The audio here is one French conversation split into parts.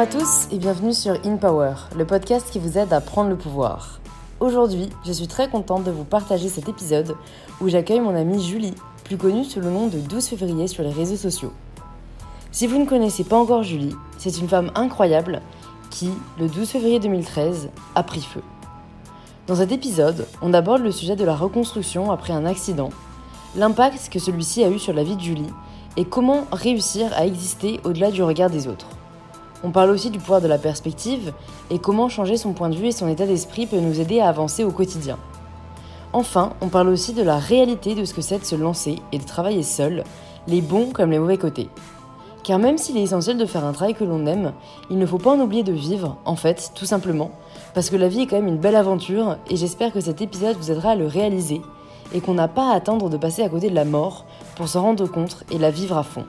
à tous et bienvenue sur In Power, le podcast qui vous aide à prendre le pouvoir. Aujourd'hui, je suis très contente de vous partager cet épisode où j'accueille mon amie Julie, plus connue sous le nom de 12 février sur les réseaux sociaux. Si vous ne connaissez pas encore Julie, c'est une femme incroyable qui, le 12 février 2013, a pris feu. Dans cet épisode, on aborde le sujet de la reconstruction après un accident, l'impact que celui-ci a eu sur la vie de Julie et comment réussir à exister au-delà du regard des autres. On parle aussi du pouvoir de la perspective et comment changer son point de vue et son état d'esprit peut nous aider à avancer au quotidien. Enfin, on parle aussi de la réalité de ce que c'est de se lancer et de travailler seul, les bons comme les mauvais côtés. Car même s'il est essentiel de faire un travail que l'on aime, il ne faut pas en oublier de vivre, en fait, tout simplement, parce que la vie est quand même une belle aventure et j'espère que cet épisode vous aidera à le réaliser et qu'on n'a pas à attendre de passer à côté de la mort pour s'en rendre compte et la vivre à fond.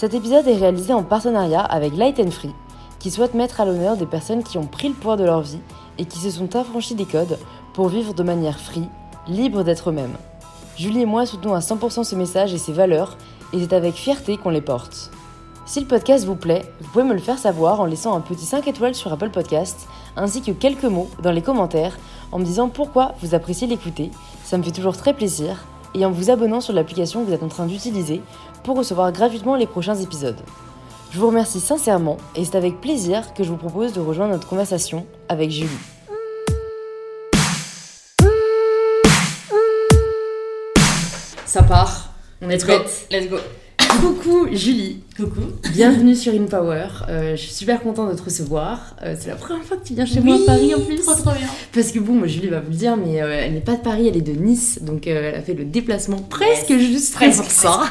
Cet épisode est réalisé en partenariat avec Light and Free, qui souhaite mettre à l'honneur des personnes qui ont pris le pouvoir de leur vie et qui se sont affranchies des codes pour vivre de manière free, libre d'être eux-mêmes. Julie et moi soutenons à 100% ce message et ses valeurs, et c'est avec fierté qu'on les porte. Si le podcast vous plaît, vous pouvez me le faire savoir en laissant un petit 5 étoiles sur Apple Podcast, ainsi que quelques mots dans les commentaires en me disant pourquoi vous appréciez l'écouter, ça me fait toujours très plaisir, et en vous abonnant sur l'application que vous êtes en train d'utiliser pour recevoir gratuitement les prochains épisodes. Je vous remercie sincèrement et c'est avec plaisir que je vous propose de rejoindre notre conversation avec Julie. Ça part, on est prête. Let's go. Coucou Julie, Coucou. bienvenue sur InPower. Euh, je suis super contente de te recevoir. Euh, c'est la première fois que tu viens chez moi à Paris en plus. Trop trop bien. Parce que bon, moi, Julie va vous le dire, mais euh, elle n'est pas de Paris, elle est de Nice, donc elle a fait le déplacement presque juste presque, pour ça.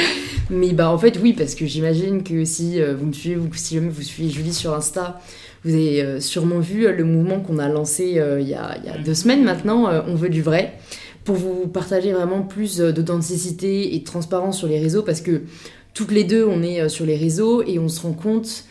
mais bah en fait oui, parce que j'imagine que si vous me suivez, ou si jamais vous suivez Julie sur Insta, vous avez sûrement vu le mouvement qu'on a lancé il y, a, il y a deux semaines maintenant, On veut du vrai, pour vous partager vraiment plus euh, d'authenticité et de transparence sur les réseaux, parce que toutes les deux, on est euh, sur les réseaux et on se rend compte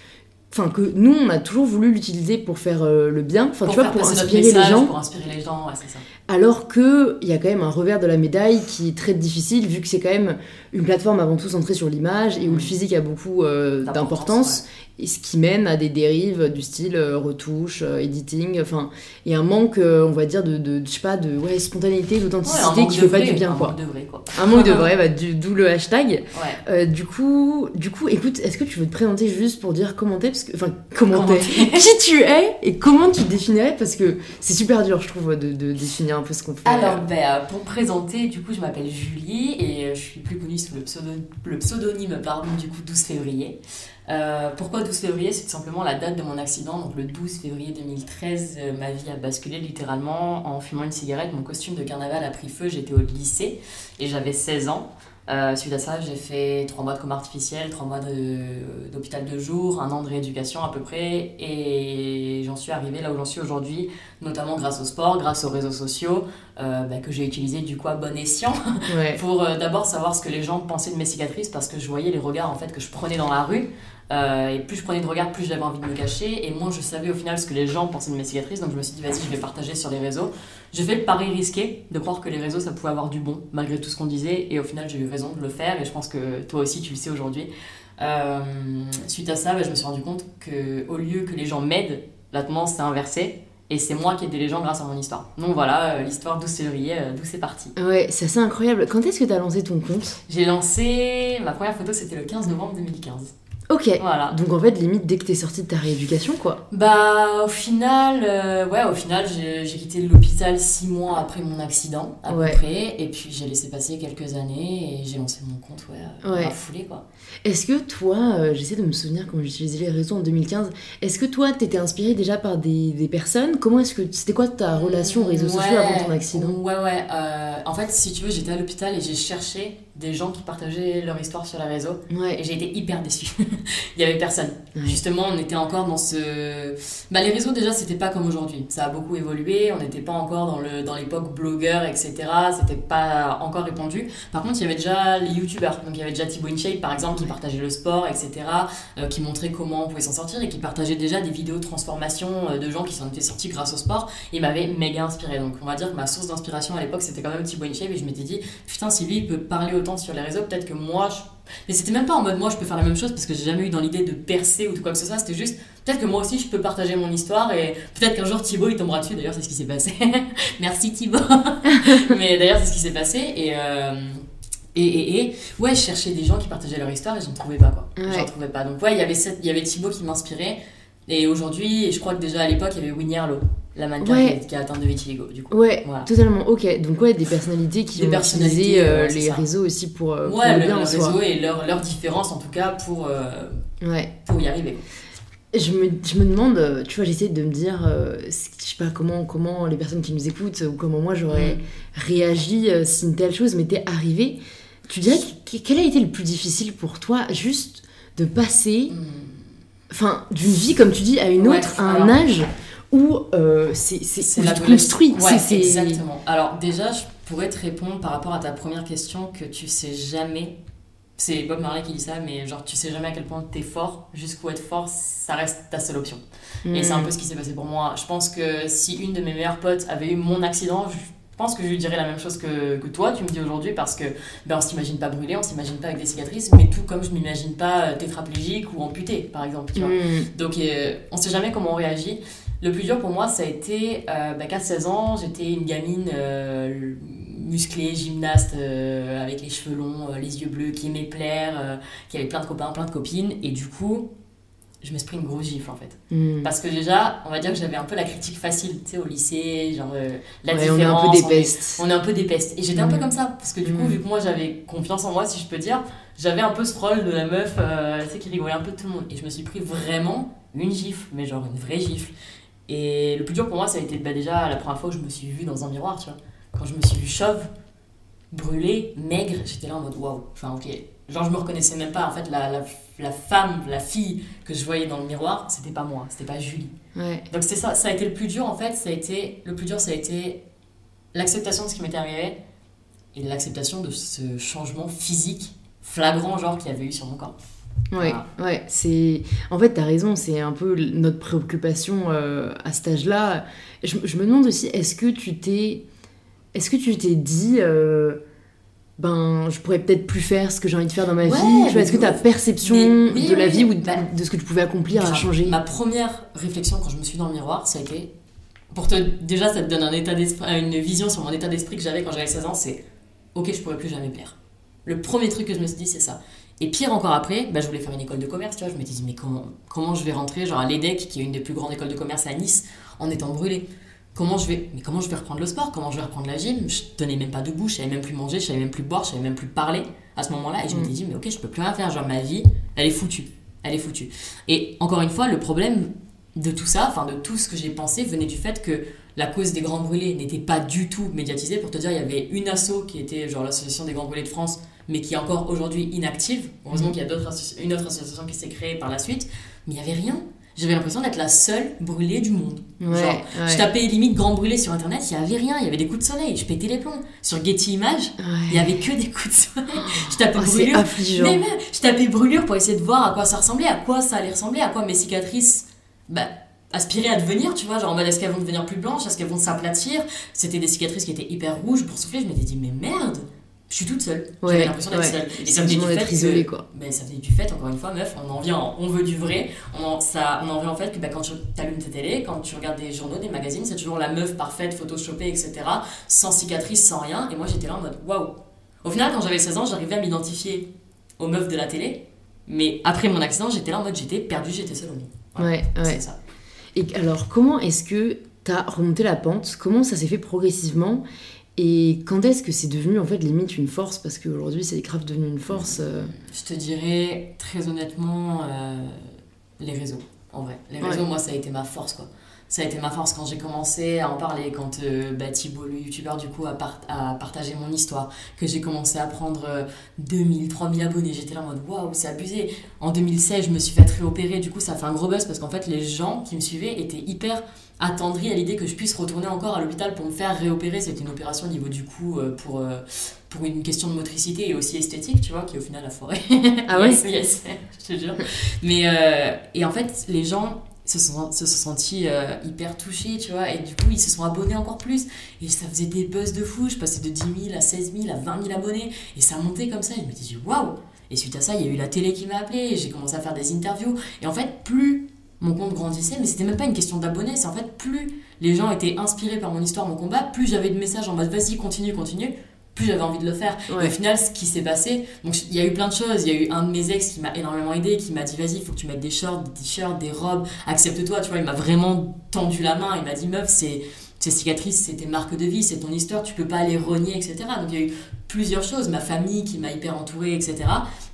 enfin que nous on a toujours voulu l'utiliser pour faire euh, le bien enfin tu vois faire pour inspirer les gens Pour inspirer les gens, ouais, c'est ça. Alors que il y a quand même un revers de la médaille qui est très difficile vu que c'est quand même une plateforme avant tout centrée sur l'image et où le physique a beaucoup euh, D'importance, et ce qui mène à des dérives du style euh, retouche, euh, editing, enfin et un manque euh, on va dire de, de je sais pas de ouais, spontanéité, d'authenticité qui fait pas vrai, du bien un quoi. manque de vrai, quoi. Un manque de vrai, bah, d'où le hashtag. Euh, du coup, du coup, écoute, est-ce que tu veux te présenter juste pour dire comment t'es, parce que, enfin, comment Comment t'es, t'es? qui tu es et comment tu te définirais, parce que c'est super dur, je trouve, de, de définir Alors, ben, euh, pour me présenter, du coup, je m'appelle Julie et euh, je suis plus connue sous le, pseudo- le pseudonyme pardon, du coup 12 février. Euh, pourquoi 12 février? C'est tout simplement la date de mon accident. Donc, le 12 février 2013, euh, ma vie a basculé littéralement en fumant une cigarette. Mon costume de carnaval a pris feu. J'étais au lycée et j'avais 16 ans. Euh, suite à ça, j'ai fait 3 mois de coma artificiel, 3 mois de- d'hôpital de, jour, un an de rééducation à peu près, et j'en suis arrivée là où j'en suis aujourd'hui, notamment grâce au sport, grâce aux réseaux sociaux, euh, bah, que j'ai utilisé du coup à bon escient Ouais. pour euh, d'abord savoir ce que les gens pensaient de mes cicatrices parce que je voyais les regards en fait que je prenais dans la rue. Euh, et plus je prenais de regards plus j'avais envie de me cacher et moins je savais au final ce que les gens pensaient de mes cicatrices. Donc je me suis dit vas-y je vais partager sur les réseaux j'ai fait le pari risqué de croire que les réseaux ça pouvait avoir du bon malgré tout ce qu'on disait et au final j'ai eu raison de le faire et je pense que toi aussi tu le sais aujourd'hui Euh, suite à ça bah, je me suis rendu compte que au lieu que les gens m'aident la tendance s'est inversée et c'est moi qui aidais les gens grâce à mon histoire. Donc voilà, euh, l'histoire 12 février, euh, d'où c'est parti. Ouais, c'est assez incroyable. Quand est-ce que t'as lancé ton compte? J'ai lancé. Ma première photo, c'était le 15 novembre 2015. Ok. Voilà. Donc en fait, limite, dès que t'es sortie de ta rééducation, quoi. Bah, au final, euh, ouais, au final, j'ai quitté l'hôpital six mois après mon accident, à Ouais. peu près. Et puis, j'ai laissé passer quelques années et j'ai lancé mon compte, ouais, Ouais. foulée, quoi. Est-ce que toi, euh, j'essaie de me souvenir quand j'utilisais les réseaux en 2015, est-ce que toi, t'étais inspirée déjà par des, des personnes? Comment est-ce que. C'était quoi ta relation aux réseaux sociaux Ouais, avant ton accident? Ouais, ouais. euh, en fait, si tu veux, j'étais à l'hôpital et j'ai cherché des gens qui partageaient leur histoire sur les réseaux. Ouais. Et j'ai été hyper déçue. Il y avait personne. Ouais. Justement, on était encore dans ce. Bah, les réseaux, déjà, c'était pas comme aujourd'hui. Ça a beaucoup évolué. On n'était pas encore dans le dans l'époque blogueur, etc. C'était pas encore répandu. Par contre, il y avait déjà les youtubeurs. Donc, il y avait déjà Thibaut InShape, par exemple, qui partageait le sport, etc. euh, qui montrait comment on pouvait s'en sortir et qui partageait déjà des vidéos de transformation euh, de gens qui s'en étaient sortis grâce au sport. Il m'avait méga inspiré. Donc, on va dire que ma source d'inspiration à l'époque, c'était quand même Thibaut InShape. Et je m'étais dit, putain, si lui, il peut parler sur les réseaux, peut-être que moi, je Mais c'était même pas en mode moi je peux faire la même chose parce que j'ai jamais eu dans l'idée de percer ou de quoi que ce soit. C'était juste peut-être que moi aussi je peux partager mon histoire et peut-être qu'un jour Thibaut il tombera dessus. D'ailleurs, c'est ce qui s'est passé. Merci Thibaut. Mais d'ailleurs, c'est ce qui s'est passé et. Euh, et, et, et, ouais, je cherchais des gens qui partageaient leur histoire et j'en trouvais pas quoi. J'en trouvais pas. Donc ouais, il y avait cette, il y avait Thibaut qui m'inspirait. Et aujourd'hui, je crois que déjà à l'époque, il y avait Winnie Arlo, la mannequin qui, a atteint de vitiligo, du coup. Ouais, totalement. Ok, donc ouais, des personnalités qui des ont utilisé euh, les réseaux aussi pour, euh, ouais, le, bien le réseau et leur, leur différence en tout cas pour, euh, ouais. pour y arriver. Je me, je me demande, tu vois, j'essaie de me dire, je sais pas comment, comment les personnes qui nous écoutent ou comment moi j'aurais mm. réagi si une telle chose m'était arrivée. Tu dirais, quel a été le plus difficile pour toi juste de passer, mm. enfin, d'une vie, comme tu dis, à une autre, à un âge? Où euh, c'est construit. Ouais, exactement. Alors déjà, je pourrais te répondre par rapport à ta première question que tu sais jamais. C'est Bob Marley qui dit ça, mais genre tu sais jamais à quel point t'es fort, jusqu'où être fort, ça reste ta seule option. Et c'est un mm. peu ce qui s'est passé pour moi. Je pense que si une de mes meilleures potes avait eu mon accident, je je pense que je lui dirais la même chose que, que toi, tu me dis aujourd'hui, parce que ben, on s'imagine pas brûlé, on s'imagine pas avec des cicatrices, mais tout comme je m'imagine pas euh, tétraplégique ou amputé, par exemple. Tu vois. Mm. Donc euh, on sait jamais comment on réagit. Le plus dur pour moi, ça a été euh, ben, qu'à 16 ans, j'étais une gamine musclée, gymnaste, avec les cheveux longs, les yeux bleus, qui aimait plaire, qui avait plein de copains, plein de copines, et du coup, je me suis pris une grosse gifle en fait. Hmm. Parce que déjà, on va dire que j'avais un peu la critique facile, tu sais, au lycée, genre euh, la différence. On est un peu des pestes. On est, un peu des pestes. Et j'étais un peu hmm. comme ça, parce que du coup, hmm. vu que moi j'avais confiance en moi, si je peux dire, j'avais un peu ce rôle de la meuf, euh, tu sais, qui rigolait un peu de tout le monde. Et je me suis pris vraiment une gifle, mais genre une vraie gifle. Et le plus dur pour moi, ça a été bah, déjà la première fois où je me suis vue dans un miroir, tu vois. Quand je me suis vue chauve, brûlée, maigre, j'étais là en mode waouh. Enfin, ok. Genre, je me reconnaissais même pas. En fait, la, la la femme, la fille que je voyais dans le miroir, c'était pas moi, c'était pas Julie. Donc c'est ça, ça a été le plus dur en fait, ça a été le plus dur ça a été l'acceptation de ce qui m'était arrivé et l'acceptation de ce changement physique flagrant genre qu'il y avait eu sur mon corps. Ouais, ouais, c'est en fait t'as raison, c'est un peu notre préoccupation euh, à cet âge-là. Je, je, me demande aussi, est-ce que tu t'es, est-ce que tu t'es dit euh, ben je pourrais peut-être plus faire ce que j'ai envie de faire dans ma vie est-ce que ta perception de la vie ou bah, de, ce que tu pouvais accomplir a changé? ma première réflexion quand je me suis dans le miroir ça a été pour te déjà ça te donne un état une vision sur mon état d'esprit que j'avais quand j'avais 16 ans c'est ok je pourrais plus jamais plaire. Le premier truc que je me suis dit c'est ça et pire encore après, bah, je voulais faire une école de commerce, tu vois. Je me disais, mais comment, comment je vais rentrer genre à l'EDEC, qui est une des plus grandes écoles de commerce à Nice, en étant brûlée. Comment je vais mais comment je vais reprendre le sport? Comment je vais reprendre la gym? Je tenais même pas debout je savais même plus manger je savais même plus boire je savais même plus parler à ce moment-là. Et je me mm. dit mais ok je peux plus rien faire genre ma vie elle est foutue. Elle est foutue. Et encore une fois le problème de tout ça enfin de tout ce que j'ai pensé venait du fait que la cause des grands brûlés n'était pas du tout médiatisée. Pour te dire il y avait une asso qui était genre l'association des grands brûlés de France mais qui est encore aujourd'hui inactive heureusement qu'il y a d'autres une autre association qui s'est créée par la suite mais il y avait rien j'avais l'impression d'être la seule brûlée du monde. Genre, je tapais limite grand brûlé sur internet, il y avait rien, il y avait des coups de soleil, je pétais les plombs. Sur Getty Images, il y avait que des coups de soleil. Je tapais oh, brûlure. Mais même, je tapais brûlure pour essayer de voir à quoi ça ressemblait, à quoi ça allait ressembler, à quoi mes cicatrices bah, aspiraient à devenir, tu vois, genre en mode est-ce qu'elles vont devenir plus blanches, est-ce qu'elles vont s'aplatir? C'était des cicatrices qui étaient hyper rouges pour souffler, je m'étais dit mais merde je suis toute seule. J'avais l'impression d'être seule. Et ça venait du fait isolée, quoi. Ben, ça venait du fait, encore une fois, meuf, on en vient, on veut du vrai. On, ça, on en vient en fait que ben, quand tu allumes ta télé, quand tu regardes des journaux, des magazines, c'est toujours la meuf parfaite, photoshopée, etc. Sans cicatrice, sans rien. Et moi, j'étais là en mode waouh. Au final, quand j'avais 16 ans, j'arrivais à m'identifier aux meufs de la télé. Mais après mon accident, j'étais là en mode j'étais perdue, j'étais seule au monde. ouais, ouais. C'est ça. Et alors, comment est-ce que tu as remonté la pente? Comment ça s'est fait progressivement? Et quand est-ce que c'est devenu en fait limite une force? Parce qu'aujourd'hui c'est grave devenu une force. Euh. Je te dirais très honnêtement euh, les réseaux, en vrai. Les réseaux, moi ça a été ma force quoi. Ça a été ma force quand j'ai commencé à en parler, quand euh, bah, Thibault, le youtubeur du coup, a, a, partagé mon histoire, que j'ai commencé à prendre 2000, 3000 abonnés. J'étais là en mode waouh, c'est abusé. En 2016, je me suis fait réopérer, du coup ça fait un gros buzz parce qu'en fait les gens qui me suivaient étaient hyper attendri à l'idée que je puisse retourner encore à l'hôpital pour me faire réopérer. C'était une opération au niveau du cou euh, pour, euh, pour une question de motricité et aussi esthétique, tu vois, qui au final a foiré. Ah ouais yes, je te jure. Mais, euh, et en fait, les gens se sont, se sont sentis hyper touchés, tu vois, et du coup, ils se sont abonnés encore plus. Et ça faisait des buzz de fou. Je passais de 10 000 à 16 000 à 20 000 abonnés. Et ça montait comme ça. Et je me disais, waouh! Et suite à ça, il y a eu la télé qui m'a appelé, j'ai commencé à faire des interviews. Et en fait, plus mon compte grandissait, mais c'était même pas une question d'abonnés, c'est en fait plus les gens étaient inspirés par mon histoire, mon combat, plus j'avais de messages en mode vas-y, continue, continue, plus j'avais envie de le faire. Et au final, ce qui s'est passé, donc il y a eu plein de choses. Il y a eu un de mes ex qui m'a énormément aidé, qui m'a dit vas-y, il faut que tu mettes des shorts, des t-shirts, des robes, accepte-toi, tu vois. Il m'a vraiment tendu la main, il m'a dit meuf, c'est ces cicatrices, c'est tes marques de vie, c'est ton histoire, tu peux pas les renier, etc. Donc il y a eu plusieurs choses, ma famille qui m'a hyper entourée, etc.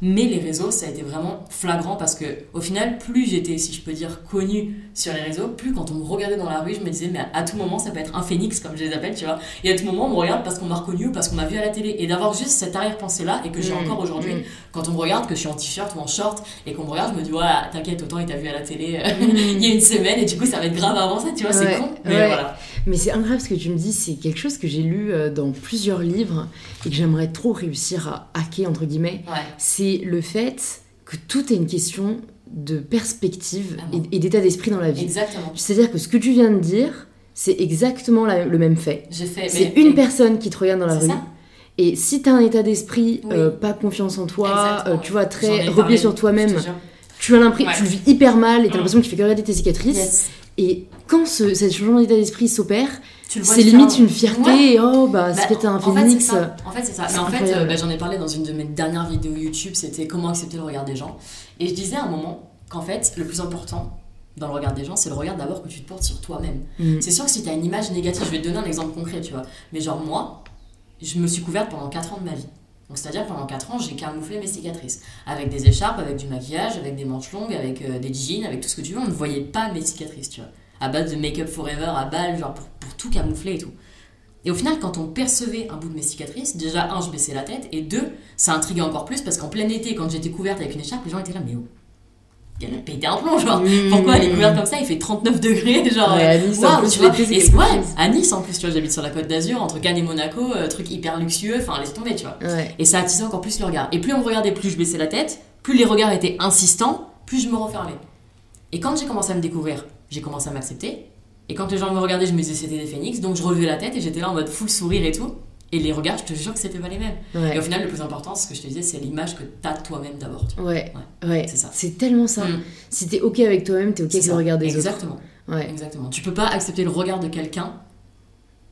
Mais les réseaux, ça a été vraiment flagrant parce que au final, plus j'étais, si je peux dire, connue sur les réseaux, plus quand on me regardait dans la rue, je me disais, mais à tout moment, ça peut être un phénix, comme je les appelle, tu vois. Et à tout moment, on me regarde parce qu'on m'a reconnu ou parce qu'on m'a vu à la télé. Et d'avoir juste cette arrière-pensée-là, et que j'ai mmh, encore aujourd'hui, mmh. quand on me regarde, que je suis en t-shirt ou en short, et qu'on me regarde, je me dis, ouais, t'inquiète, autant il t'a vu à la télé euh, mmh. il y a une semaine, et du coup, ça va être grave avancé, tu vois, c'est con. Mais voilà. Mais c'est incroyable ce que tu me dis, c'est quelque chose que j'ai lu euh, dans plusieurs livres et que j'aimerais trop réussir à hacker, entre guillemets. C'est le fait que tout est une question de perspective et, d'état d'esprit dans la vie. Exactement. C'est-à-dire que ce que tu viens de dire, c'est exactement le même fait. fait c'est une personne qui te regarde dans la rue. Et si tu as un état d'esprit, euh, pas confiance en toi, euh, tu vois, très replié sur toi-même, tu as l'impression, tu le vis hyper mal et tu as mm. l'impression que tu fais que regarder tes cicatrices. Et quand ce, changement d'état d'esprit s'opère, c'est limite une fierté. Oh, bah, c'est peut-être un phénix. En fait, c'est ça. Mais en fait, euh, bah, j'en ai parlé dans une de mes dernières vidéos YouTube, c'était comment accepter le regard des gens. Et je disais à un moment qu'en fait, le plus important dans le regard des gens, c'est le regard d'abord que tu te portes sur toi-même. Mm. C'est sûr que si tu as une image négative, je vais te donner un exemple concret, tu vois. Mais genre, moi, je me suis couverte pendant 4 ans de ma vie. Donc, c'est-à-dire pendant 4 ans, j'ai camouflé mes cicatrices. Avec des écharpes, avec du maquillage, avec des manches longues, avec euh, des jeans, avec tout ce que tu veux. On ne voyait pas mes cicatrices, tu vois. À base de make-up forever, à balle, genre pour, pour tout camoufler et tout. Et au final, quand on percevait un bout de mes cicatrices, déjà, un, je baissais la tête, et deux, ça intriguait encore plus parce qu'en plein été, quand j'étais couverte avec une écharpe, les gens étaient là, mais oh, elle a pété un plomb, genre. Mmh. Pourquoi elle est couverte comme ça? Il fait 39 degrés, genre. Ouais, à Nice, wow, en plus, tu vois. Et, ouais, à Nice, en plus, tu vois, j'habite sur la côte d'Azur, entre Cannes et Monaco, euh, truc hyper luxueux, enfin, laisse tomber, tu vois. Et ça attisait encore plus le regard. Et plus on me regardait, plus je baissais la tête, plus les regards étaient insistants, plus je me refermais. Et quand j'ai commencé à me découvrir, j'ai commencé à m'accepter. Et quand les gens me regardaient, je me disais c'était des phénix, donc je relevais la tête et j'étais là en mode full sourire et tout. Et les regards, je te jure que c'était pas les mêmes. Et au final, le plus important, ce que je te disais, c'est l'image que t'as toi-même d'abord. Ouais, ouais. C'est ça. C'est tellement ça. Mm. Si t'es ok avec toi-même, t'es ok avec le regard des Exactement. autres. Ouais. Exactement. Tu peux pas accepter le regard de quelqu'un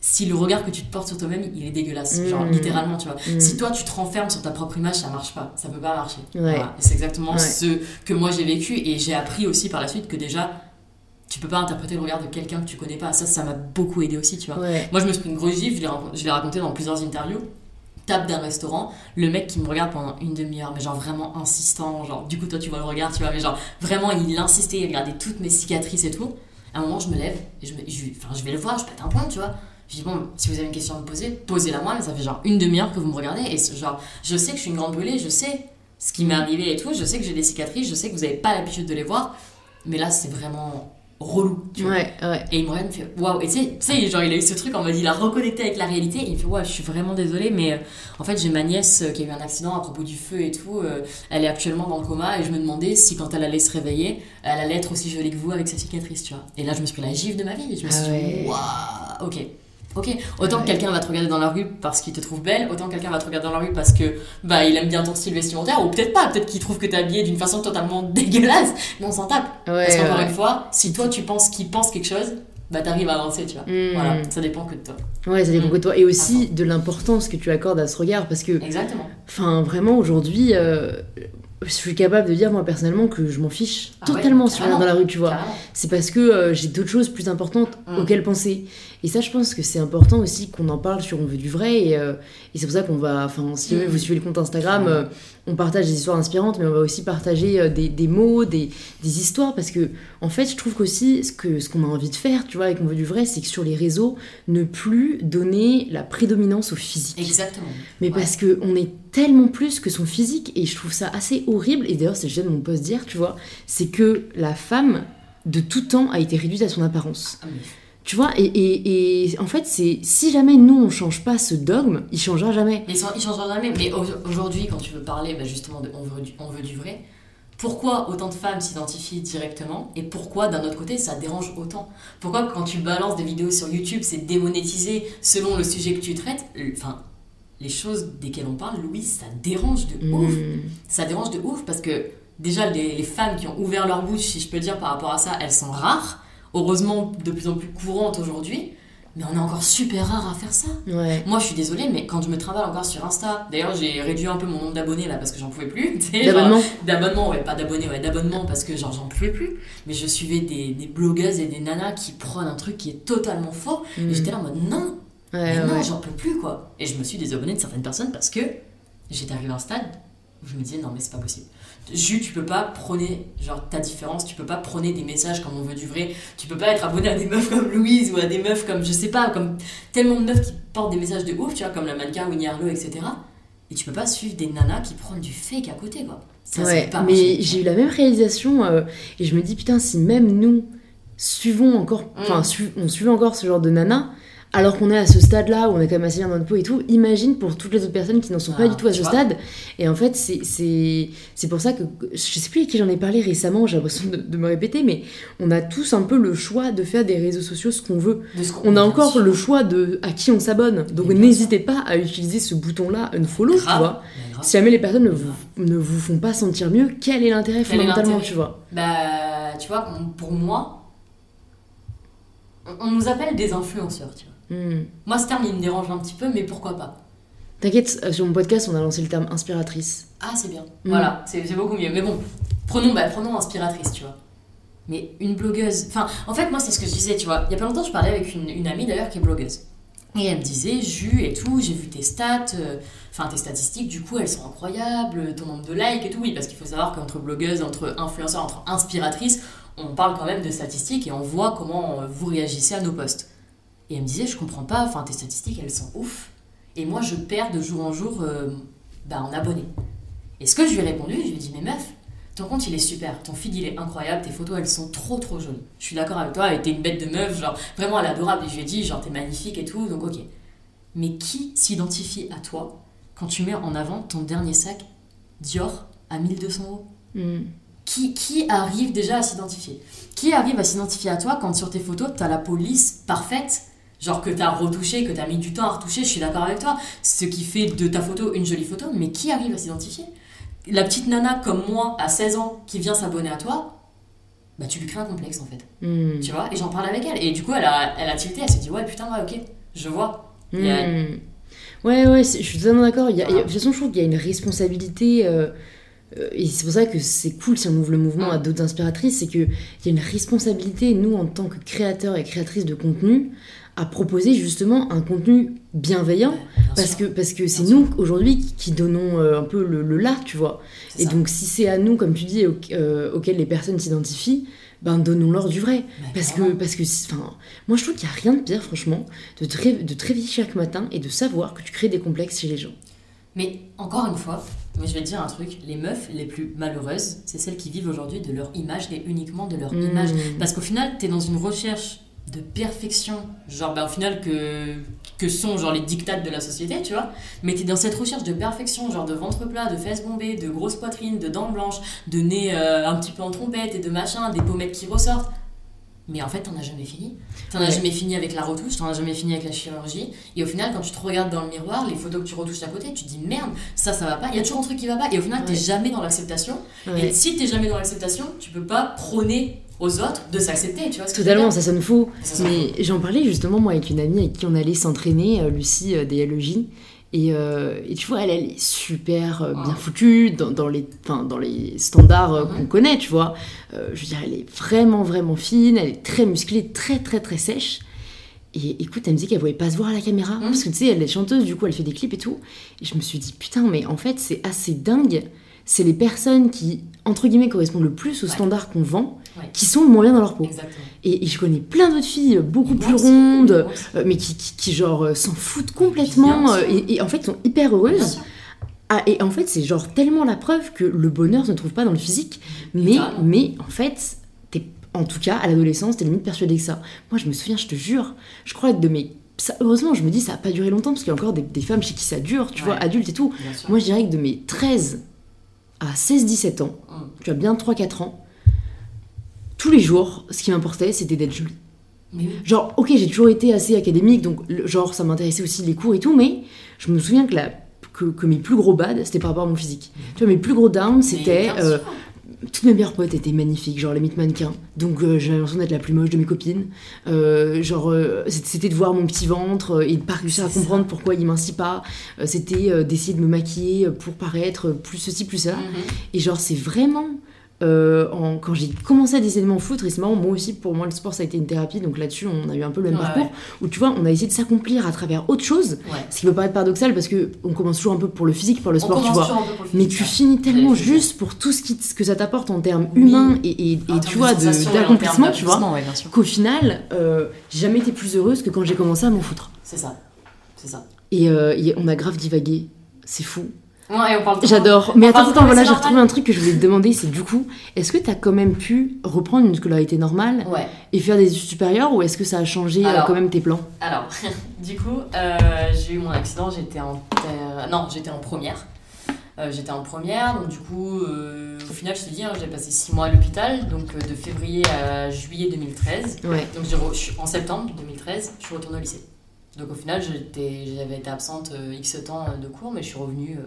si le regard que tu te portes sur toi-même, il est dégueulasse. Genre, mm. littéralement, tu vois. Mm. Si toi, tu te renfermes sur ta propre image, ça marche pas. Ça peut pas marcher. Ouais. C'est exactement ce que moi j'ai vécu et j'ai appris aussi par la suite que déjà, tu peux pas interpréter le regard de quelqu'un que tu connais pas. Ça, ça m'a beaucoup aidé aussi, tu vois. Moi, je me suis pris une grosse gifle, je l'ai raconté dans plusieurs interviews. Table d'un restaurant, le mec qui me regarde pendant une demi-heure, mais genre vraiment insistant, genre du coup, toi, tu vois le regard, tu vois, mais genre vraiment, il insistait, il regardait toutes mes cicatrices et tout. À un moment, je me lève et je, me, enfin, je vais le voir, je pète un point, tu vois. Je dis, bon, si vous avez une question à me poser, posez-la moi, mais ça fait genre une demi-heure que vous me regardez. Et genre, je sais que je suis une grande brûlée, je sais ce qui m'est arrivé et tout, je sais que j'ai des cicatrices, je sais que vous n'avez pas l'habitude de les voir. Mais là, c'est vraiment relou. Tu vois. Ouais, ouais. Et il me regarde, il me fait waouh. Et tu sais, genre, il a eu ce truc en mode, il a reconnecté avec la réalité. Et il me fait waouh, je suis vraiment désolée, mais euh, en fait, j'ai ma nièce euh, qui a eu un accident à propos du feu et tout. Euh, elle est actuellement dans le coma et je me demandais si quand elle allait se réveiller, elle allait être aussi jolie que vous avec sa cicatrice, tu vois. Et là, je me suis pris la gifle de ma vie. Et je me suis ah dit waouh, ok. Ok, autant que quelqu'un va te regarder dans la rue parce qu'il te trouve belle, autant que quelqu'un va te regarder dans la rue parce que bah il aime bien ton style vestimentaire, ou peut-être pas, peut-être qu'il trouve que t'es habillé d'une façon totalement dégueulasse, mais on s'en tape. parce qu'encore une fois, si toi tu penses qu'il pense quelque chose, bah t'arrives à avancer, tu vois. Hmm. Voilà, ça dépend que de toi. Ouais, ça dépend hmm. que de toi. Et aussi de l'importance que tu accordes à ce regard, parce que. Exactement. Enfin, vraiment, aujourd'hui, euh, je suis capable de dire moi personnellement que je m'en fiche ah totalement sur dans la rue tu vois c'est parce que euh, j'ai d'autres choses plus importantes hmm. auxquelles penser et ça, je pense que c'est important aussi qu'on en parle sur On veut du vrai. Et, euh, c'est pour ça qu'on va. Enfin, si vous suivez le compte Instagram, euh, on partage des histoires inspirantes, mais on va aussi partager euh, des, des mots, des, des, histoires. Parce que, en fait, je trouve qu'aussi, ce qu'on ce qu'on a envie de faire, tu vois, avec On veut du vrai, c'est que sur les réseaux, ne plus donner la prédominance au physique. Exactement. Mais parce qu'on est tellement plus que son physique. Et je trouve ça assez horrible. Et d'ailleurs, c'est le sujet de mon poste dire, tu vois, c'est que la femme de tout temps a été réduite à son apparence. Ah, tu vois, et, et, en fait, c'est si jamais nous on change pas ce dogme, il changera jamais. Mais il changera jamais. Mais aujourd'hui, quand tu veux parler bah, justement de on veut, du, on veut du vrai, pourquoi autant de femmes s'identifient directement et pourquoi d'un autre côté ça dérange autant? Pourquoi quand tu balances des vidéos sur YouTube c'est démonétisé selon le sujet que tu traites Enfin, les choses desquelles on parle, Louise, ça dérange de Mm. ouf. Ça dérange de ouf parce que déjà, les, les femmes qui ont ouvert leur bouche, si je peux dire par rapport à ça, elles sont rares. Heureusement, de plus en plus courantes aujourd'hui. Mais on est encore super rares à faire ça. Ouais. Moi, je suis désolée, mais quand je me travaille encore sur Insta, d'ailleurs, j'ai réduit un peu mon nombre d'abonnés là parce que j'en pouvais plus. D'abonnement? D'abonnement, ouais, pas d'abonnés, ouais, d'abonnement parce que genre j'en pouvais plus. Mais je suivais des, des blogueuses et des nanas qui prônent un truc qui est totalement faux. Mm. Et j'étais là en mode non, Ouais, mais non, j'en peux plus quoi. Et je me suis désabonnée de certaines personnes parce que j'étais arrivée à un stade où je me disais non, mais c'est pas possible. Jus, tu peux pas prôner genre ta différence, tu peux pas prôner des messages comme on veut du vrai, tu peux pas être abonné à des meufs comme Louise ou à des meufs comme je sais pas, comme tellement de meufs qui portent des messages de ouf, tu vois, comme la mannequin Winnie Harlow, etc. Et tu peux pas suivre des nanas qui prônent du fake à côté quoi. Ça, Ouais, pas mais j'ai eu la même réalisation euh, et je me dis putain si même nous suivons encore, enfin Mm. su- on suivait encore ce genre de nana, alors qu'on est à ce stade-là où on est quand même assez bien dans notre peau et tout, imagine pour toutes les autres personnes qui n'en sont pas Ah, du tout à ce stade. Et en fait c'est pour ça que je sais plus à qui j'en ai parlé récemment, j'ai l'impression de, de me répéter, mais on a tous un peu le choix de faire des réseaux sociaux ce qu'on veut. Ce On a encore sûr. le choix de à qui on s'abonne. Donc n'hésitez pas à utiliser ce bouton-là, unfollow, tu vois. Si jamais les personnes ne vous, ne vous font pas sentir mieux, quel est l'intérêt fondamentalement, tu vois? Bah, tu vois, pour moi, on, on nous appelle des influenceurs, tu vois. Hmm. Moi, ce terme, il me dérange un petit peu, mais pourquoi pas T'inquiète, euh, sur mon podcast, on a lancé le terme inspiratrice. Ah, c'est bien. Mm. Voilà, c'est beaucoup mieux. Mais bon, prenons, bah, prenons inspiratrice, tu vois. Mais une blogueuse. Enfin, en fait, moi, c'est ce que je disais, tu vois. Il y a pas longtemps, je parlais avec une, une amie d'ailleurs qui est blogueuse. Et elle me disait, Jus et tout, j'ai vu tes stats, euh, enfin tes statistiques, du coup, elles sont incroyables, ton nombre de likes et tout. Oui, parce qu'il faut savoir qu'entre blogueuses, entre influenceurs, entre inspiratrices, on parle quand même de statistiques et on voit comment euh, vous réagissez à nos posts. Et elle me disait, je comprends pas, enfin tes statistiques, elles sont ouf. Et moi, je perds de jour en jour euh, bah, en abonnés. Et ce que je lui ai répondu, je lui ai dit, mais meuf, ton compte il est super, ton feed il est incroyable, tes photos elles sont trop trop jolies. Je suis d'accord avec toi, et t'es une bête de meuf, genre vraiment elle est adorable. Et je lui ai dit, genre t'es magnifique et tout, donc ok. Mais qui s'identifie à toi quand tu mets en avant ton dernier sac Dior à 1200 euros Hmm. qui, qui arrive déjà à s'identifier? Qui arrive à s'identifier à toi quand sur tes photos, t'as la police parfaite Genre que t'as retouché, que t'as mis du temps à retoucher, je suis d'accord avec toi. Ce qui fait de ta photo une jolie photo, mais qui arrive à s'identifier? La petite nana comme moi, à 16 ans, qui vient s'abonner à toi, bah tu lui crées un complexe en fait. Hmm. Tu vois? Et j'en parle avec elle. Et du coup, elle a, elle a tilté, elle s'est dit, ouais, putain, ouais, ok, je vois. Hmm. Ouais, ouais, je suis totalement d'accord. A- De toute façon, je trouve qu'il y a une responsabilité. euh, euh, et c'est pour ça que c'est cool si on ouvre le mouvement à d'autres inspiratrices, c'est qu'il y a une responsabilité, nous, en tant que créateurs et créatrices de contenu, à proposer justement un contenu bienveillant. Bien Parce sûr, que parce que c'est nous aujourd'hui qui, donnons euh, un peu le, le là, tu vois. Et ça. donc si c'est à nous, comme tu dis, au- euh, auxquels les personnes s'identifient, ben donnons-leur du vrai. Parce que, parce que enfin, moi je trouve qu'il n'y a rien de pire, franchement, de te, de te réveiller chaque matin et de savoir que tu crées des complexes chez les gens. Mais encore une fois, mais je vais te dire un truc, les meufs les plus malheureuses, c'est celles qui vivent aujourd'hui de leur image et uniquement de leur Mmh. image. Parce qu'au final, t'es dans une recherche de perfection, genre bah, au final que, que sont genre les dictates de la société, tu vois. Mais t'es dans cette recherche de perfection, genre de ventre plat, de fesses bombées, de grosses poitrines, de dents blanches, de nez euh, un petit peu en trompette et de machin, des pommettes qui ressortent. Mais en fait, t'en as jamais fini. T'en as Ouais. jamais fini avec la retouche, t'en as jamais fini avec la chirurgie. Et au final, quand tu te regardes dans le miroir, les photos que tu retouches à côté, tu te dis merde, ça, ça va pas. Il y a toujours un truc qui va pas. Et au final, t'es Ouais. jamais dans l'acceptation. Ouais. Et si t'es jamais dans l'acceptation, tu peux pas prôner aux autres de s'accepter, tu vois ce Totalement, ça sonne faux. Ça sonne Mais j'en parlais justement moi avec une amie avec qui on allait s'entraîner, euh, Lucie euh, des LEJ. Et, euh, et tu vois, elle, elle est super euh, bien Ah. foutue dans, dans les, enfin, dans les standards euh, Mhm. qu'on connaît, tu vois. Je veux dire, elle est vraiment, vraiment fine, elle est très musclée, très, très, très sèche. Et écoute, elle me dit qu'elle voulait pas se voir à la caméra. Mhm. Parce que tu sais, elle est chanteuse, du coup, elle fait des clips et tout. Et je me suis dit, putain, mais en fait, c'est assez dingue. C'est les personnes qui, entre guillemets, correspondent le plus aux Ouais. standards qu'on vend, Ouais. qui sont le moins bien dans leur peau. Et, et je connais plein d'autres filles euh, beaucoup plus aussi, rondes, euh, mais qui, qui, qui, genre euh, s'en foutent complètement euh, et, et en fait sont hyper heureuses. Ah, et en fait, c'est genre tellement la preuve que le bonheur se trouve pas dans le physique, mais, mais en fait, t'es, en tout cas, à l'adolescence, t'es limite persuadé que ça. Moi, je me souviens, je te jure, je crois être de mes. ça- heureusement, je me dis, ça a pas duré longtemps parce qu'il y a encore des, des femmes chez qui ça dure, tu vois, adultes et tout. Moi, je dirais que de mes 13 à 16-17 ans, tu as bien 3-4 ans, tous les jours, ce qui m'importait, c'était d'être jolie. Genre, ok, j'ai toujours été assez académique, donc genre ça m'intéressait aussi les cours et tout, mais je me souviens que, la, que, mes plus gros bad, c'était par rapport à mon physique. Tu vois, mes plus gros downs, c'était toutes mes meilleures potes étaient magnifiques, genre les mythes mannequins. Donc euh, j'avais l'impression d'être la plus moche de mes copines. Euh, genre euh, c'était de voir mon petit ventre et de pas réussir à comprendre pourquoi il mincit pas. c'était d'essayer de me maquiller pour paraître plus ceci, plus ça. Mm-hmm. Et genre c'est vraiment euh, quand j'ai commencé à décider de m'en foutre, et c'est marrant, moi aussi, pour moi, le sport, ça a été une thérapie, donc là-dessus, on a eu un peu le même parcours, où tu vois, on a essayé de s'accomplir à travers autre chose, ce qui peut paraître paradoxal, parce que on commence toujours un peu pour le physique, pour le sport, tu vois, mais tu finis tellement juste pour tout ce, qui, que ça t'apporte en termes humains et, et, tu vois, d'accomplissement, tu vois, qu'au final, euh, j'ai jamais été plus heureuse que quand j'ai commencé à m'en foutre. C'est ça, c'est ça. Et, euh, et on a grave divagué, c'est fou. Ouais, J'adore. Mais attends, attends, voilà, j'ai retrouvé un truc que je voulais te demander, c'est du coup, est-ce que tu as quand même pu reprendre une scolarité normale et faire des études supérieures ou est-ce que ça a changé euh, quand même tes plans? Alors, du coup, euh, j'ai eu mon accident, j'étais en non, j'étais en première. Euh, j'étais en première, donc du coup, au final, je te dis, hein, j'ai passé 6 mois à l'hôpital, donc de février à juillet 2013. Ouais. Donc en septembre 2013, je suis retournée au lycée. Donc au final, j'avais été absente X temps de cours, mais je suis revenue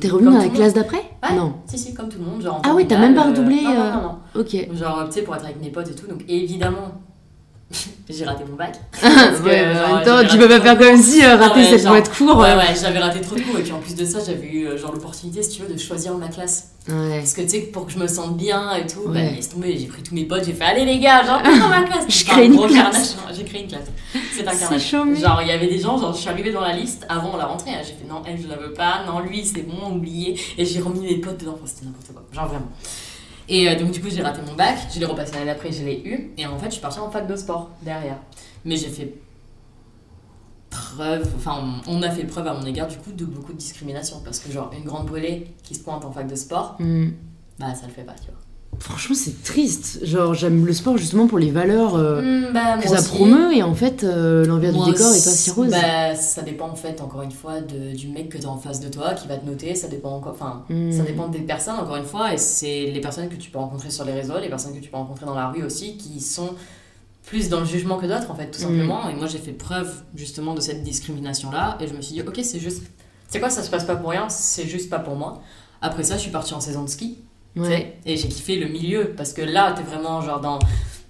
T'es revenu dans la classe d'après Non. Si, si, comme tout le monde. Genre ah oui, t'as même pas redoublé euh... non, non, non, Ok. Genre, tu sais, pour être avec mes potes et tout. Donc évidemment, j'ai raté mon bac. Parce que, ouais, genre, attends, tu peux pas faire comme si euh, rater, cette ça être court. Ouais, ouais, j'avais raté trop de cours. Et puis en plus de ça, j'avais eu euh, genre l'opportunité, si tu veux, de choisir ma classe. Ouais. Parce que tu sais, pour que je me sente bien et tout, bah, laisse tomber. J'ai pris tous mes potes, j'ai fait, allez les gars, genre, dans ma classe. je crée une classe. J'ai créé une classe. C'est un carnage. Genre, il y avait des gens, genre, je suis arrivée dans la liste avant la rentrée. Hein, j'ai fait, non, elle, je la veux pas. Non, lui, c'est bon, oublié. Et j'ai remis mes potes dedans. C'était n'importe quoi. Genre, vraiment. Et euh, donc, du coup, j'ai raté mon bac, je l'ai repassé l'année d'après, je l'ai eu. Et en fait, je suis partie en fac de sport derrière. Mais j'ai fait preuve, enfin, on a fait preuve à mon égard, du coup, de beaucoup de discrimination. Parce que, genre, une grande brûlée qui se pointe en fac de sport, mm. bah, ça le fait pas, tu vois. Franchement, c'est triste. Genre, j'aime le sport justement pour les valeurs euh, mm, bah, que ça promeut et en fait, euh, l'envers du décor est pas si rose. Bah, ça dépend en fait, encore une fois, de, du mec que tu as en face de toi qui va te noter. Ça dépend encore, enfin, mm. ça dépend des personnes, encore une fois, et c'est les personnes que tu peux rencontrer sur les réseaux, les personnes que tu peux rencontrer dans la rue aussi, qui sont plus dans le jugement que d'autres en fait, tout mm. simplement. Et moi, j'ai fait preuve justement de cette discrimination-là et je me suis dit, ok, c'est juste. C'est quoi, ça se passe pas pour rien, c'est juste pas pour moi. Après ça, je suis partie en saison de ski. Et j'ai kiffé le milieu parce que là, t'es vraiment genre dans.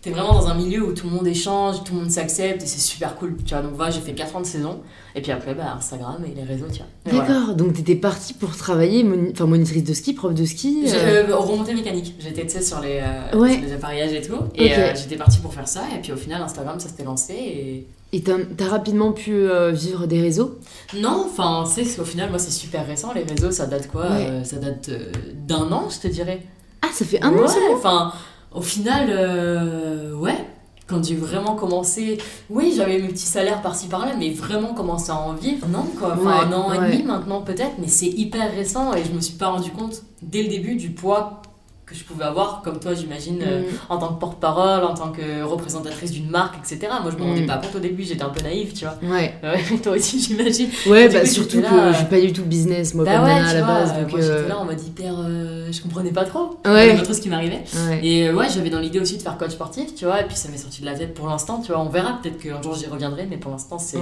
T'es vraiment dans un milieu où tout le monde échange, tout le monde s'accepte et c'est super cool. Tu vois, donc voilà, j'ai fait 4 ans de saison. Et puis après, bah, Instagram et les réseaux, tu vois. D'accord, donc t'étais partie pour travailler, enfin monitrice de ski, prof de ski euh... euh remontée mécanique. J'étais, tu sais, sur, les, euh, les appareillages et tout. Et euh, j'étais partie pour faire ça. Et puis au final, Instagram, ça s'était lancé. Et et t'as rapidement pu euh, vivre des réseaux? Non, enfin, c'est au final, moi, c'est super récent. Les réseaux, ça date quoi euh, Ça date euh, d'un an, je te dirais. Ah, ça fait un an Enfin, au final, ouais. Quand j'ai vraiment commencé, oui, j'avais mes petits salaires par-ci par-là, mais vraiment commencé à en vivre, non, quoi. Enfin, un an et demi maintenant, peut-être, mais c'est hyper récent et je me suis pas rendu compte dès le début du poids je pouvais avoir, comme toi, j'imagine, euh, mm. en tant que porte-parole, en tant que représentatrice d'une marque, etc. Moi, je me rendais mm. pas compte au début, j'étais un peu naïve, tu vois. Ouais. toi aussi, j'imagine. Ouais, bah, surtout que je suis pas du tout business, moi, bah comme à la base. Donc moi, j'étais euh, là en mode hyper. Euh, je comprenais pas trop. Ouais. Pas trop ce qui m'arrivait. Et ouais, j'avais dans l'idée aussi de faire coach sportif, tu vois, et puis ça m'est sorti de la tête pour l'instant, tu vois. On verra, peut-être qu'un jour j'y reviendrai, mais pour l'instant, c'est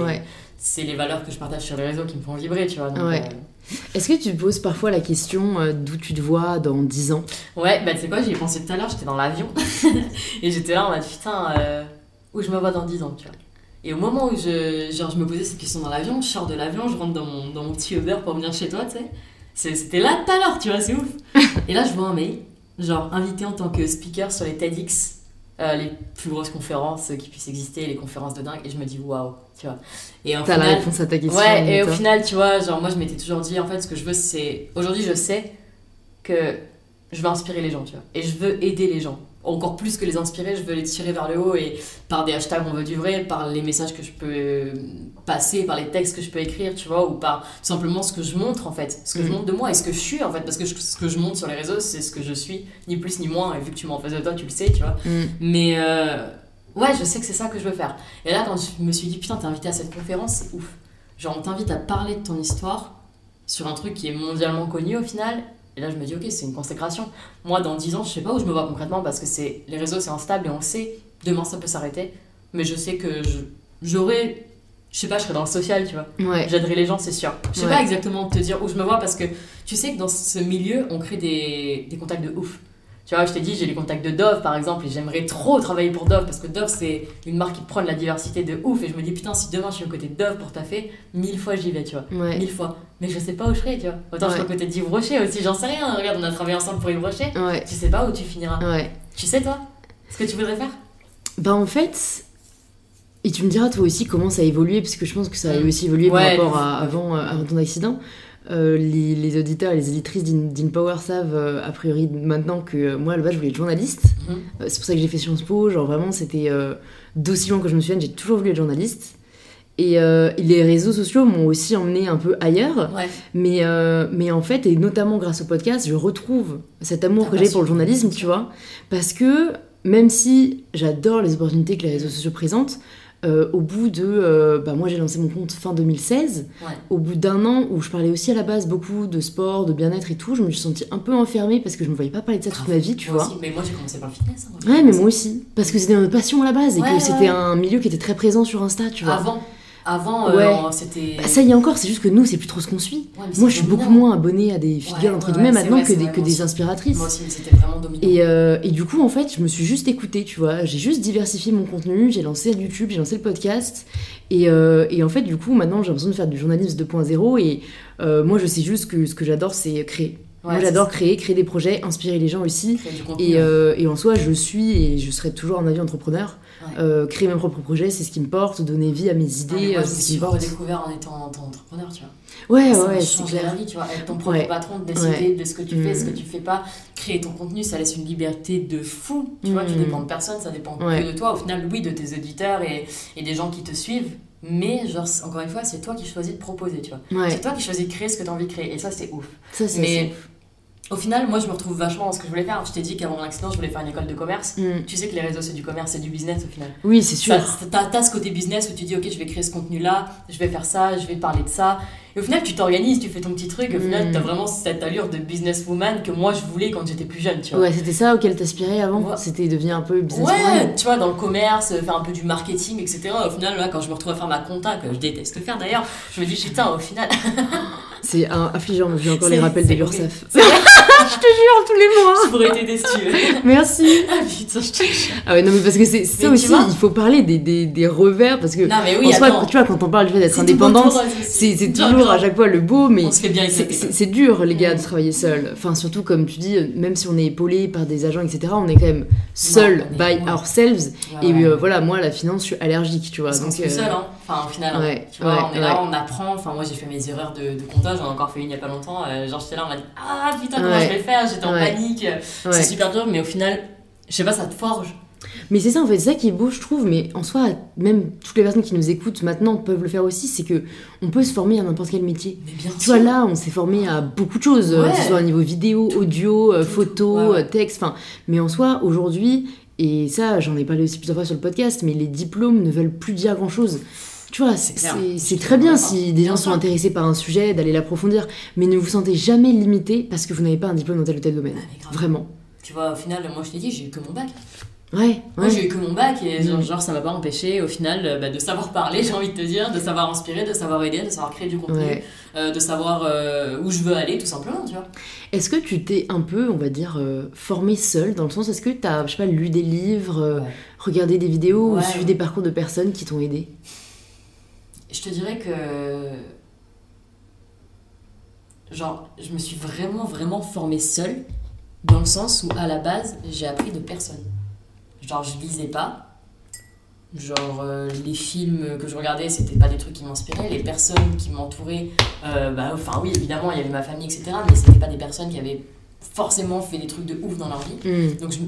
c'est les valeurs que je partage sur les réseaux qui me font vibrer, tu vois. ouais. Est-ce que tu te poses parfois la question euh, d'où tu te vois dans 10 ans? Ouais, bah tu sais quoi, j'y ai pensé tout à l'heure, j'étais dans l'avion et j'étais là en mode putain, euh, où je me vois dans 10 ans, tu vois. Et au moment où je, genre, je me posais cette question dans l'avion, je sors de l'avion, je rentre dans mon, dans mon petit Uber pour venir chez toi, tu sais. C'était là tout à l'heure, tu vois, c'est ouf. et là, je vois un mail, genre invité en tant que speaker sur les TEDx euh, les plus grosses conférences qui puissent exister, les conférences de dingue, et je me dis waouh, tu vois. Et T'as la réponse à ta question. Ouais, et au final, tu vois, genre moi je m'étais toujours dit, en fait, ce que je veux, c'est. Aujourd'hui, je sais que je veux inspirer les gens, tu vois, et je veux aider les gens encore plus que les inspirer, je veux les tirer vers le haut et par des hashtags on veut du vrai, par les messages que je peux passer, par les textes que je peux écrire, tu vois, ou par tout simplement ce que je montre en fait, ce que je mm. montre de moi et ce que je suis en fait, parce que ce que je montre sur les réseaux c'est ce que je suis, ni plus ni moins, et vu que tu m'en face de toi, tu le sais, tu vois. Mm. Mais euh, ouais, je sais que c'est ça que je veux faire. Et là, quand je me suis dit, putain, t'es invité à cette conférence, c'est ouf. Genre, on t'invite à parler de ton histoire sur un truc qui est mondialement connu au final, et là, je me dis, ok, c'est une consécration. Moi, dans 10 ans, je sais pas où je me vois concrètement parce que c'est les réseaux, c'est instable et on sait, demain, ça peut s'arrêter. mais je sais que j'aurais je sais pas, je serais dans le social, tu vois. Ouais. J'aiderais les gens, c'est sûr. Je sais pas exactement te dire où je me vois parce que tu sais que dans ce milieu, on crée des, des contacts de ouf. Tu vois, je t'ai dit, j'ai les contacts de Dove par exemple, et j'aimerais trop travailler pour Dove parce que Dove c'est une marque qui prend la diversité de ouf. Et je me dis, putain, si demain je suis au côté de Dove pour taffer, mille fois j'y vais, tu vois. Mille fois. Mais je sais pas où je serai, tu vois. Autant je suis au côté d'Yves Rocher aussi, j'en sais rien. Regarde, on a travaillé ensemble pour Yves Rocher. Tu sais pas où tu finiras. Tu sais, toi, ce que tu voudrais faire? Bah, en fait, et tu me diras toi aussi comment ça a évolué, parce que je pense que ça a mm. aussi évolué par rapport à avant, avant ton accident. Euh, les, auditeurs et les éditrices d'InPower savent euh, a priori maintenant que euh, moi à la base je voulais être journaliste. Mhm. c'est pour ça que j'ai fait Sciences Po. Genre vraiment c'était d'aussi loin que je me souvienne, j'ai toujours voulu être journaliste. Et, les réseaux sociaux m'ont aussi emmené un peu ailleurs. Mais, mais en fait, et notamment grâce au podcast, je retrouve cet amour que j'ai pour le journalisme, tu vois. Parce que même si j'adore les opportunités que les réseaux sociaux présentent, euh, au bout de. Euh, bah moi, j'ai lancé mon compte fin 2016. Au bout d'un an où je parlais aussi à la base beaucoup de sport, de bien-être et tout, je me suis sentie un peu enfermée parce que je ne me voyais pas parler de ça toute ma vie, tu vois. mais moi, j'ai commencé par le fitness. Hein, ouais, mais moi aussi. Parce que c'était une passion à la base et que c'était un milieu qui était très présent sur Insta, tu vois. Avant. Avant, euh, c'était. Bah, ça y est encore, c'est juste que nous, c'est plus trop ce qu'on suit. Moi, je suis beaucoup moins abonnée à des figures, entre guillemets, maintenant que, des, que des inspiratrices. Moi aussi, c'était vraiment dominant. Et, euh, et, du coup, en fait, je me suis juste écoutée, tu vois. J'ai juste diversifié mon contenu, j'ai lancé YouTube, j'ai lancé le podcast. Et, euh, et, en fait, du coup, maintenant, j'ai l'impression de faire du journalisme 2.0. Et moi, je sais juste que ce que j'adore, c'est créer. Moi, j'adore créer, créer des projets, inspirer les gens aussi. et, et, en soi, je suis et je serai toujours un avis entrepreneur. Euh, créer mes propres projets, c'est ce qui me porte, donner vie à mes idées, euh, c'est ce qui me porte. redécouvert en étant, entrepreneur, tu vois. Ouais, ouais, c'est clair. Vie, tu vois, être ton propre patron, de décider de ce que tu fais, ce que mm. tu fais pas, créer ton contenu, ça laisse une liberté de fou. Tu vois, tu dépends de personne, ça dépend que de toi. Au final, oui, de tes auditeurs et, et des gens qui te suivent. Mais, genre, encore une fois, c'est toi qui choisis de proposer, tu vois. C'est toi qui choisis de créer ce que tu as envie de créer. Et ça, c'est ouf. Ça, mais au final, moi, je me retrouve vachement dans ce que je voulais faire. Je t'ai dit qu'avant mon accident, je voulais faire une école de commerce. Mm. Tu sais que les réseaux, c'est du commerce, c'est du business au final. Oui, c'est sûr. T'as as ce côté business où tu dis, ok, je vais créer ce contenu-là, je vais faire ça, je vais parler de ça. Et au final, tu t'organises, tu fais ton petit truc. Au final, mm. t'as vraiment cette allure de businesswoman que moi, je voulais quand j'étais plus jeune, tu vois. Ouais, c'était ça auquel t'aspirais avant C'était devenir un peu businesswoman Ouais, tu vois, dans le commerce, faire un peu du marketing, etc. Au final, là, quand je me retrouve à faire ma compta, que je déteste faire d'ailleurs, je me dis, putain, au final. c'est affligeant, j'ai encore les rappels de l'URSSAF. je te jure, tous les mois. Je pourrais t'aider si tu veux. Merci. Ah putain, je te jure. Ah ouais, non, mais parce que c'est ça aussi, il faut parler des, des, des, revers, parce que. Non, mais oui, en tu vois, quand on parle du fait d'être indépendante, c'est toujours à chaque fois le beau, mais. C'est dur, les gars, de travailler seul. Enfin, surtout, comme tu dis, même si on est épaulé par des agents, etc., on est quand même seul by ourselves. Et euh, voilà, moi, la finance, je suis allergique, tu vois. Donc, on euh, seul, hein. Enfin, au final, hein. tu vois, on est là, on apprend. Enfin, moi, j'ai fait mes erreurs de, de comptage, j'en ai encore fait une il y a pas longtemps. Euh, genre, j'étais là, on m'a dit, ah putain, comment je vais faire J'étais en panique. C'est super dur, mais au final, je sais pas, ça te forge. Mais c'est ça en fait, c'est ça qui est beau je trouve, mais en soi, même toutes les personnes qui nous écoutent maintenant peuvent le faire aussi, c'est que on peut se former à n'importe quel métier. Mais bien tu vois là, on s'est formé à beaucoup de choses, euh, que ce soit au niveau vidéo, audio, euh, photo, euh, texte, enfin, mais en soi, aujourd'hui, et ça j'en ai parlé aussi plusieurs fois sur le podcast, mais les diplômes ne veulent plus dire grand chose. Tu vois, c'est très bien si des gens sont intéressés par un sujet, d'aller l'approfondir, mais ne vous sentez jamais limité parce que vous n'avez pas un diplôme dans tel ou tel domaine. Ah, Vraiment. Tu vois, au final, moi je t'ai dit, j'ai eu que mon bac. Ouais, Moi j'ai eu que mon bac et genre, mm. ça m'a pas empêché au final euh, bah, de savoir parler, j'ai envie de te dire, de savoir inspirer, de savoir aider, de savoir créer du contenu, euh, de savoir euh, où je veux aller tout simplement, tu vois. Est-ce que tu t'es un peu, on va dire, formé seul dans le sens, est-ce que tu as, je sais pas, lu des livres, regardé des vidéos ou suivi des parcours de personnes qui t'ont aidé? Je te dirais que. Genre, je me suis vraiment, vraiment formée seule dans le sens où à la base, j'ai appris de personne. Genre, je lisais pas. Genre, euh, les films que je regardais, c'était pas des trucs qui m'inspiraient. Les personnes qui m'entouraient, euh, bah, enfin, oui, évidemment, il y avait ma famille, etc. Mais c'était pas des personnes qui avaient forcément fait des trucs de ouf dans leur vie. Donc, je,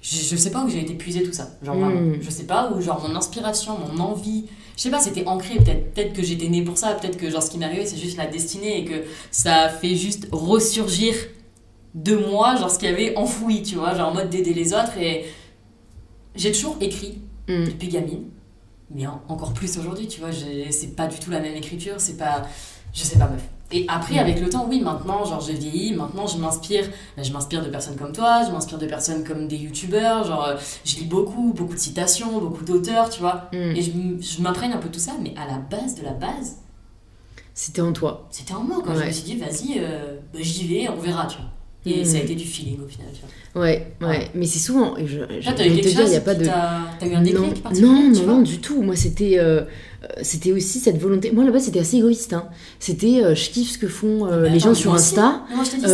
je, sais pas où j'ai été puiser tout ça. Genre, vraiment. Hmm. Je sais pas où, genre, mon inspiration, mon envie, je sais pas, c'était ancré. Peut-être peut que j'étais née pour ça. Peut-être que, genre, ce qui m'est arrivé, c'est juste la destinée et que ça fait juste ressurgir de moi, genre ce qu'il y avait enfoui, tu vois, genre en mode d'aider les autres. Et j'ai toujours écrit mm. depuis gamine, mais encore plus aujourd'hui, tu vois, c'est pas du tout la même écriture, c'est pas. Je sais pas, meuf. Et après, avec le temps, oui, maintenant, genre, j'ai vieilli, maintenant, je m'inspire, ben, je m'inspire de personnes comme toi, je m'inspire de personnes comme des youtubeurs, genre, euh, je lis beaucoup, beaucoup de citations, beaucoup d'auteurs, tu vois. Mm. Et je, je m'imprègne un peu tout ça, mais à la base de la base. C'était en toi. C'était en moi, quand je me suis dit, vas-y, euh, ben, j'y vais, on verra, tu vois. Et mm. ça a été du feeling au final, tu vois. Ouais, ouais, mais c'est souvent. Je, je, Là, t'as eu quelque chose, y a pas de. T'as eu un déclic Non, non, non, du tout. Moi, c'était. Euh, c'était aussi cette volonté. Moi là-bas, c'était assez égoïste. Hein. C'était, euh, je kiffe ce que font euh, les gens sur Insta.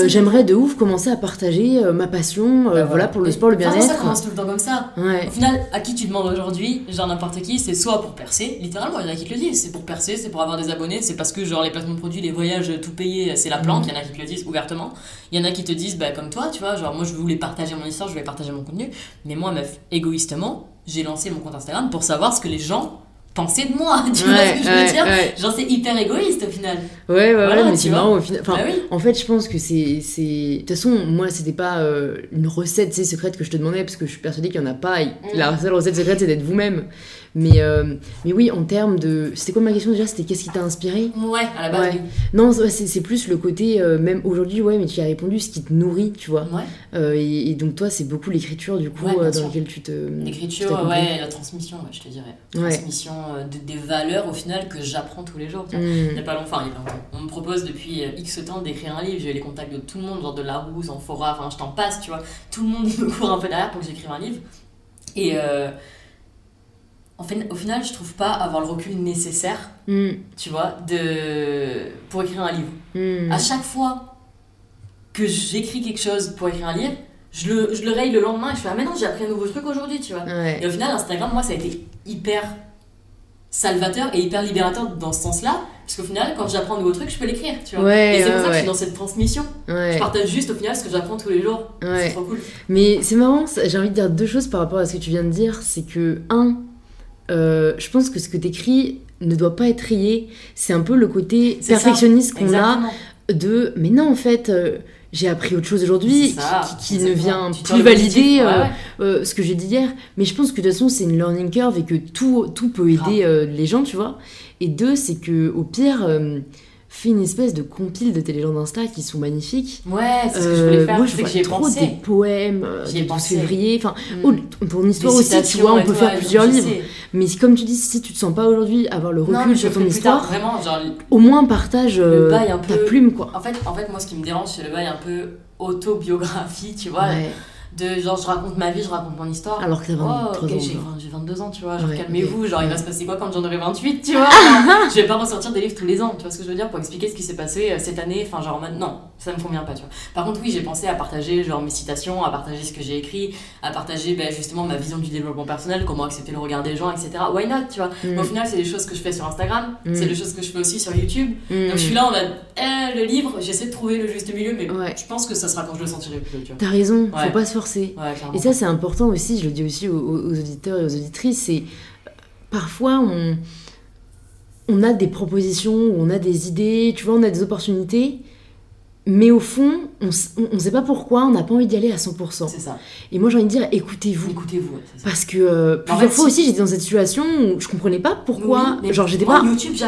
J'aimerais de ouf commencer à partager ma passion, bah, voilà, pour le sport, le bien-être. ça commence tout le temps comme ça. Au final, à qui tu demandes aujourd'hui, genre n'importe qui, c'est soit pour percer, littéralement, il y en a qui te le disent, c'est pour percer, c'est pour avoir des abonnés, c'est parce que genre les placements de produits, les voyages, tout payé, c'est la planque. Mm. Il y en a qui te le disent ouvertement. Il y en a qui te disent, bah comme toi, tu vois, genre moi je voulais partager mon histoire, je voulais partager mon contenu, mais moi, meuf, égoïstement, j'ai lancé mon compte Instagram pour savoir ce que les gens penser de moi, tu vois ce que je veux dire Genre c'est hyper égoïste au final. Ouais, ouais, ouais mais c'est marrant au final. Enfin, bah En fait, je pense que c'est... De toute façon, moi, c'était pas euh, une recette secrète que je te demandais, parce que je suis persuadée qu'il y en a pas. Mm. La seule recette secrète, c'est d'être vous-même. Mais, euh, mais oui, en termes de. C'était quoi ma question déjà? C'était qu'est-ce qui t'a inspiré? Ouais, à la base. Non, c'est plus le côté, euh, même aujourd'hui, ouais, mais tu as répondu, ce qui te nourrit, tu vois. Ouais. Euh, et, donc, toi, c'est beaucoup l'écriture, du coup, dans laquelle tu te. L'écriture, ouais, la transmission, je te dirais. Transmission des valeurs, au final, que j'apprends tous les jours. Mm. Il n'y a pas longtemps, il y a pas longtemps. On me propose depuis X temps d'écrire un livre. J'ai les contacts de tout le monde, genre de Larousse, Amphora, enfin, je t'en passe, tu vois. Tout le monde me court un peu derrière pour que j'écrive un livre. Et en fait, au final, je trouve pas avoir le recul nécessaire, mm. tu vois, de... pour écrire un livre. Mm. À chaque fois que j'écris quelque chose pour écrire un livre, je le, je le raye le lendemain et je fais Ah, mais non, j'ai appris un nouveau truc aujourd'hui, tu vois. Et au final, Instagram, moi, ça a été hyper salvateur et hyper libérateur dans ce sens-là. Parce qu'au final, quand j'apprends un nouveau truc, je peux l'écrire, tu vois. et c'est pour ça que je suis dans cette transmission. Je partage juste au final ce que j'apprends tous les jours. C'est trop cool. Mais c'est marrant, j'ai envie de dire deux choses par rapport à ce que tu viens de dire. C'est que, un, euh, je pense que ce que tu écris ne doit pas être rayé. C'est un peu le côté perfectionniste qu'on a de mais non en fait euh, j'ai appris autre chose aujourd'hui qui, ne vient plus valider euh, ce que j'ai dit hier. Mais je pense que de toute façon c'est une learning curve et que tout, tout peut aider les gens, tu vois. Et deux, c'est que au pire fait une espèce de compile de tes légendes Insta qui sont magnifiques. Ouais, c'est ce que je voulais faire. Moi, je vois trop des poèmes de 12 février. Enfin, mm. pour une histoire aussi, tu vois, on peut faire plusieurs livres. Mais comme tu dis, si tu te sens pas aujourd'hui avoir le recul sur ton histoire, vraiment, genre, au moins partage le bail un ta plume, quoi. En fait, en fait, moi, ce qui me dérange, c'est le bail un peu autobiographie, tu vois de genre je raconte ma vie, je raconte mon histoire. Alors que t'as 23 oh, ans. J'ai 22 ans, tu vois. Genre calmez-vous, genre il va se passer quoi quand j'en aurai 28, tu vois? je vais pas ressortir des livres tous les ans, tu vois ce que je veux dire, pour expliquer ce qui s'est passé euh, cette année, enfin genre non, ça me convient pas, tu vois. Par contre, oui, j'ai pensé à partager genre mes citations, à partager ce que j'ai écrit, à partager ben, justement ma vision du développement personnel, comment accepter le regard des gens, etc. Why not, tu vois? Mais au mm. final, c'est des choses que je fais sur Instagram, mm. c'est des choses que je fais aussi sur YouTube. Mm. Donc je suis là, on va, eh, le livre, j'essaie de trouver le juste milieu, mais je pense que ça sera quand je le sentirai plus, tu vois. T'as raison, faut pas se forcer ça, c'est important aussi, je le dis aussi aux, auditeurs et aux auditrices, c'est parfois on, on a des propositions, on a des idées, tu vois, on a des opportunités, mais au fond, on ne sait pas pourquoi, on n'a pas envie d'y aller à 100%. C'est ça. Et moi, j'ai envie de dire, écoutez-vous. Écoutez-vous, Parce que euh, plusieurs fois aussi, j'étais dans cette situation où je comprenais pas pourquoi. genre, j'étais pas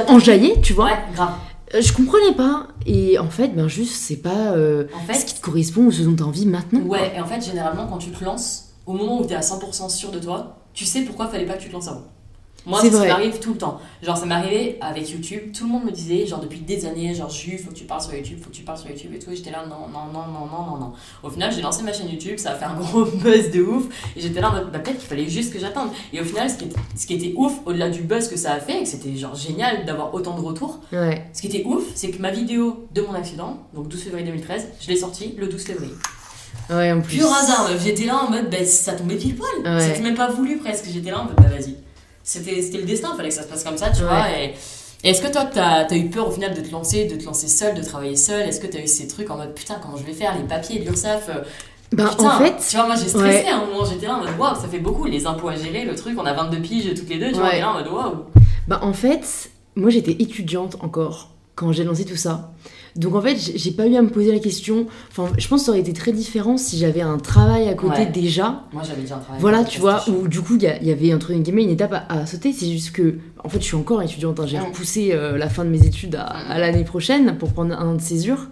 enjaillée, tu vois. Ouais, grave. Euh, je comprenais pas. Et en fait, ben juste, c'est pas euh, ce qui te correspond ou ce dont tu as envie maintenant. Ouais, et en fait, généralement, quand tu te lances, au moment où tu es à 100% sûr de toi, tu sais pourquoi fallait pas que tu te lances avant. Moi, ça m'arrive tout le temps. Genre, ça m'arrivait avec YouTube. Tout le monde me disait, genre, depuis des années, genre, Jules, faut que tu parles sur YouTube, faut que tu parles sur YouTube et tout. Et j'étais là, non, non, non, non, non, non, non. Au final, j'ai lancé ma chaîne YouTube, ça a fait un gros buzz de ouf. Et j'étais là en mode, bah, peut-être qu'il fallait juste que j'attende. Et au final, ce qui était, ce qui était ouf, au-delà du buzz que ça a fait, et que c'était genre génial d'avoir autant de retours, ce qui était ouf, c'est que ma vidéo de mon accident, donc 12 février 2013, je l'ai sortie le 12 février. Ouais, en plus. Pur hasard, j'étais là en mode, bah, ça tombait pile poil. C'était même pas voulu presque. J'étais là en mode, bah, vas-y c'était le destin, il fallait que ça se passe comme ça, tu vois. Et, est-ce que toi, t'as as eu peur au final de te lancer, de te lancer seul, de travailler seul? Est-ce que t'as eu ces trucs en mode putain, comment je vais faire Les papiers, l'URSSAF euh, ben, en fait, tu vois, moi j'ai stressé à un moment, j'étais là en mode waouh, ça fait beaucoup, les impôts à gérer, le truc, on a 22 piges toutes les deux, tu vois, là en mode waouh. Bah en fait, moi j'étais étudiante encore quand j'ai lancé tout ça. Donc en fait, j'ai pas eu à me poser la question. Enfin, je pense que ça aurait été très différent si j'avais un travail à côté déjà. Moi, j'avais déjà un travail. Voilà, tu vois, où du coup, il y, avait entre guillemets une étape à, sauter. C'est juste que, en fait, je suis encore étudiante. Hein. J'ai repoussé euh, la fin de mes études à, à l'année prochaine pour prendre un de césure.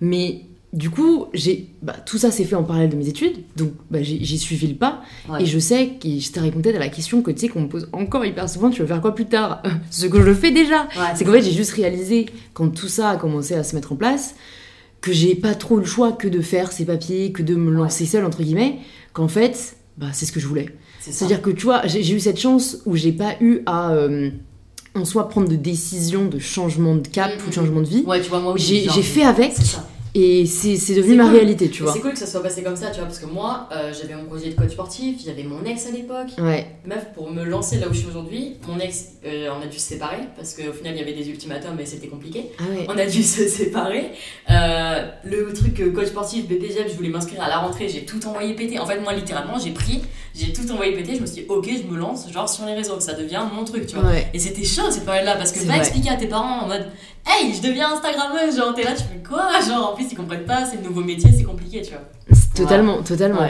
Mais du coup, j'ai bah, tout ça s'est fait en parallèle de mes études, donc bah, j'ai suivi le pas. Et je sais que je t'ai répondu à la question que tu sais qu'on me pose encore hyper souvent tu veux faire quoi plus tard? Ce que je fais déjà. c'est qu'en fait, j'ai juste réalisé, quand tout ça a commencé à se mettre en place, que j'ai pas trop le choix que de faire ces papiers, que de me lancer seule, entre guillemets, qu'en fait, bah, c'est ce que je voulais. C'est-à-dire que tu vois, j'ai eu cette chance où j'ai pas eu à. Euh, en soi prendre de décisions de changement de cap mm, ou de mm, changement de vie. Ouais, tu vois, moi J'ai fait avec. Et c'est devenu ma réalité, tu vois. C'est cool que ça soit passé comme ça, tu vois, parce que moi, euh, j'avais mon projet de coach sportif, j'avais mon ex à l'époque. Ouais. Meuf, pour me lancer là où je suis aujourd'hui, mon ex, euh, on a dû se séparer, parce qu'au final, il y avait des ultimatums et c'était compliqué. Ah ouais. On a dû se séparer. Euh, le truc coach sportif, BPGF, je voulais m'inscrire à la rentrée, j'ai tout envoyé péter. En fait, moi, littéralement, j'ai pris, j'ai tout envoyé péter, je me suis dit, ok, je me lance, genre sur les réseaux, ça devient mon truc, tu vois. Et c'était chaud cette période-là, parce que va expliquer à tes parents en mode, hey, je deviens Instagrammeuse, genre t'es là, tu fais quoi Genre plus ils comprennent pas, c'est le nouveau métier, c'est compliqué, tu vois. Totalement, totalement.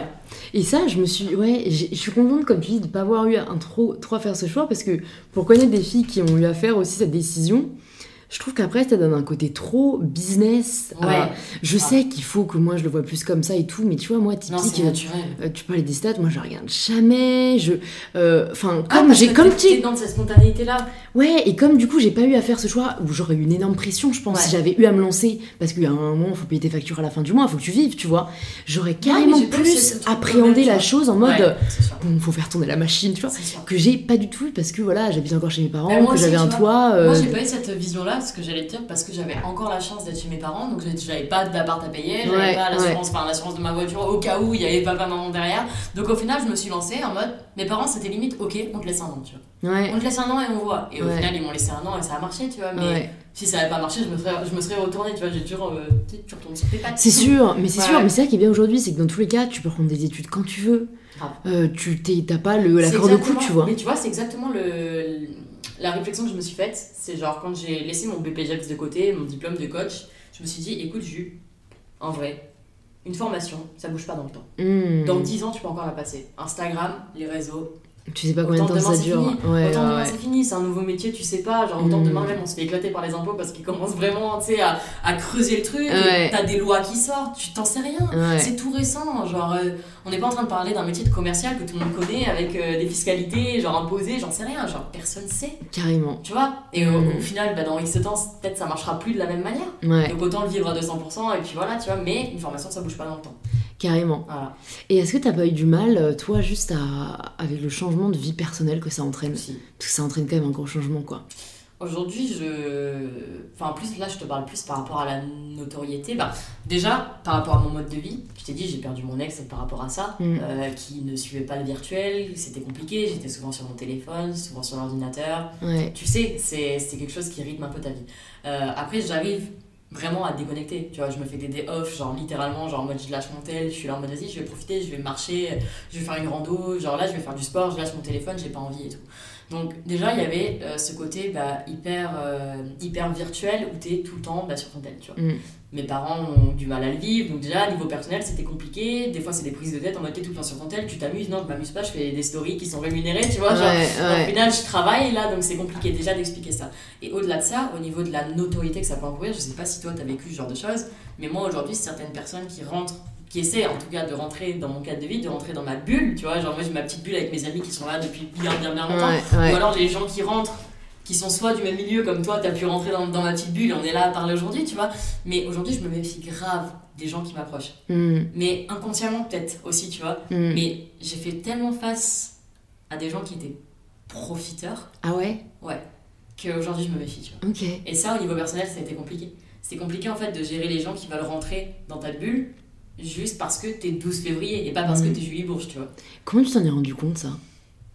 Et ça, je me suis, ouais, je suis contente, comme tu dis, de pas avoir eu un trop, trop à faire ce choix parce que pour connaître des filles qui ont eu à faire aussi cette décision, je trouve qu'après ça donne un côté trop business. Ouais. je ah. sais qu'il faut que moi je le vois plus comme ça et tout mais tu vois moi typique euh, tu parlais des stats moi je regarde jamais je euh, enfin ah, comme j'ai comme tu dans cette spontanéité là ouais et comme du coup j'ai pas eu à faire ce choix où j'aurais eu une énorme pression je pense si j'avais eu à me lancer parce qu'il y a un moment il faut payer tes factures à la fin du mois il faut que tu vives tu vois. J'aurais carrément plus appréhendé la chose en mode bon faut faire tourner la machine tu vois que j'ai pas du tout parce que voilà j'habite encore chez mes parents que j'avais un toit moi j'ai pas eu cette vision là ce que j'allais te dire parce que j'avais encore la chance d'être chez mes parents, donc j'avais pas d'appart à payer, j'avais pas l'assurance, l'assurance de ma voiture au cas où il y avait papa maman derrière. Donc au final, je me suis lancée en mode, mes parents c'était limite, ok, on te laisse un an, tu vois. On te laisse un an et on voit. Et au final, ils m'ont laissé un an et ça a marché, tu vois. Mais si ça avait pas marché, je me serais, je me serais retournée, tu vois. J'ai toujours, euh, tu retournes sur tes pattes. C'est sûr, mais c'est sûr, mais c'est ça qui est bien aujourd'hui, c'est que dans tous les cas, tu peux prendre des études quand tu veux. Euh, tu t'as pas le, la corde au cou, tu vois. Mais tu vois, c'est exactement le la réflexion que je me suis faite, c'est genre quand j'ai laissé mon BPJEPS de côté, mon diplôme de coach, je me suis dit, écoute, Jus, en vrai, une formation, ça bouge pas dans le temps. Hmm. Dans 10 ans, tu peux encore la passer. Instagram, les réseaux, tu sais pas combien de temps ça dure. Ouais, autant demain c'est fini, c'est un nouveau métier, tu sais pas. Genre, autant mmh. demain même on se fait éclater par les impôts parce qu'ils commencent vraiment à, à creuser le truc. T'as des lois qui sortent, tu t'en sais rien. C'est tout récent. Genre, euh, on n'est pas en train de parler d'un métier de commercial que tout le monde connaît avec euh, des fiscalités, genre imposées, j'en sais rien. Genre, personne sait. Carrément. Tu vois? Et au, mmh. final, bah, dans X temps, peut-être ça marchera plus de la même manière. Donc autant le vivre à 200% et puis voilà, tu vois. Mais une formation, ça bouge pas dans le temps. Carrément. Et est-ce que t'as pas eu du mal, euh, toi, juste à... avec le changement de vie personnelle que ça entraîne? Parce que ça entraîne quand même un gros changement, quoi. Aujourd'hui, je. Enfin, en plus, là, je te parle plus par rapport à la notoriété. Bah, déjà, par rapport à mon mode de vie, je t'ai dit, j'ai perdu mon ex par rapport à ça, mm. euh, qui ne suivait pas le virtuel, c'était compliqué, j'étais souvent sur mon téléphone, souvent sur l'ordinateur. Tu sais, c'est quelque chose qui rythme un peu ta vie. Euh, après, j'arrive vraiment à déconnecter. Tu vois, je me fais des day off, genre littéralement, genre en mode je lâche mon tel, je suis là en mode vas-y, je vais profiter, je vais marcher, je vais faire une rando, genre là je vais faire du sport, je lâche mon téléphone, j'ai pas envie et tout. Donc déjà, il y avait euh, ce côté bah, hyper, euh, hyper virtuel où tu es tout le temps bah, sur ton tel, tu vois. Mm. Mes parents ont du mal à le vivre, donc déjà, niveau personnel, c'était compliqué. Des fois, c'est des prises de tête en mode t'es tout le temps sur ton tel, tu t'amuses, non, je m'amuse pas, je fais des stories qui sont rémunérées, tu vois. Genre, Au final, je travaille là, donc c'est compliqué déjà d'expliquer ça. Et au-delà de ça, au niveau de la notoriété que ça peut encourir, je sais pas si toi t'as vécu ce genre de choses, mais moi aujourd'hui, certaines personnes qui rentrent qui essaie en tout cas de rentrer dans mon cadre de vie, de rentrer dans ma bulle, tu vois, genre moi j'ai ma petite bulle avec mes amis qui sont là depuis bien bien bien longtemps, ou alors les gens qui rentrent, qui sont soit du même milieu comme toi, tu as pu rentrer dans, dans, ma petite bulle, on est là à parler aujourd'hui, tu vois, mais aujourd'hui je me méfie grave des gens qui m'approchent, hmm. mais inconsciemment peut-être aussi, tu vois, hmm. mais j'ai fait tellement face à des gens qui étaient profiteurs. Ah ouais? Ouais, qu'aujourd'hui je me méfie, tu vois. Et ça au niveau personnel ça a été compliqué. C'est compliqué en fait de gérer les gens qui veulent rentrer dans ta bulle juste parce que t'es 12 février et pas parce que t'es Julie Bourges, tu vois. Comment tu t'en es rendu compte ça?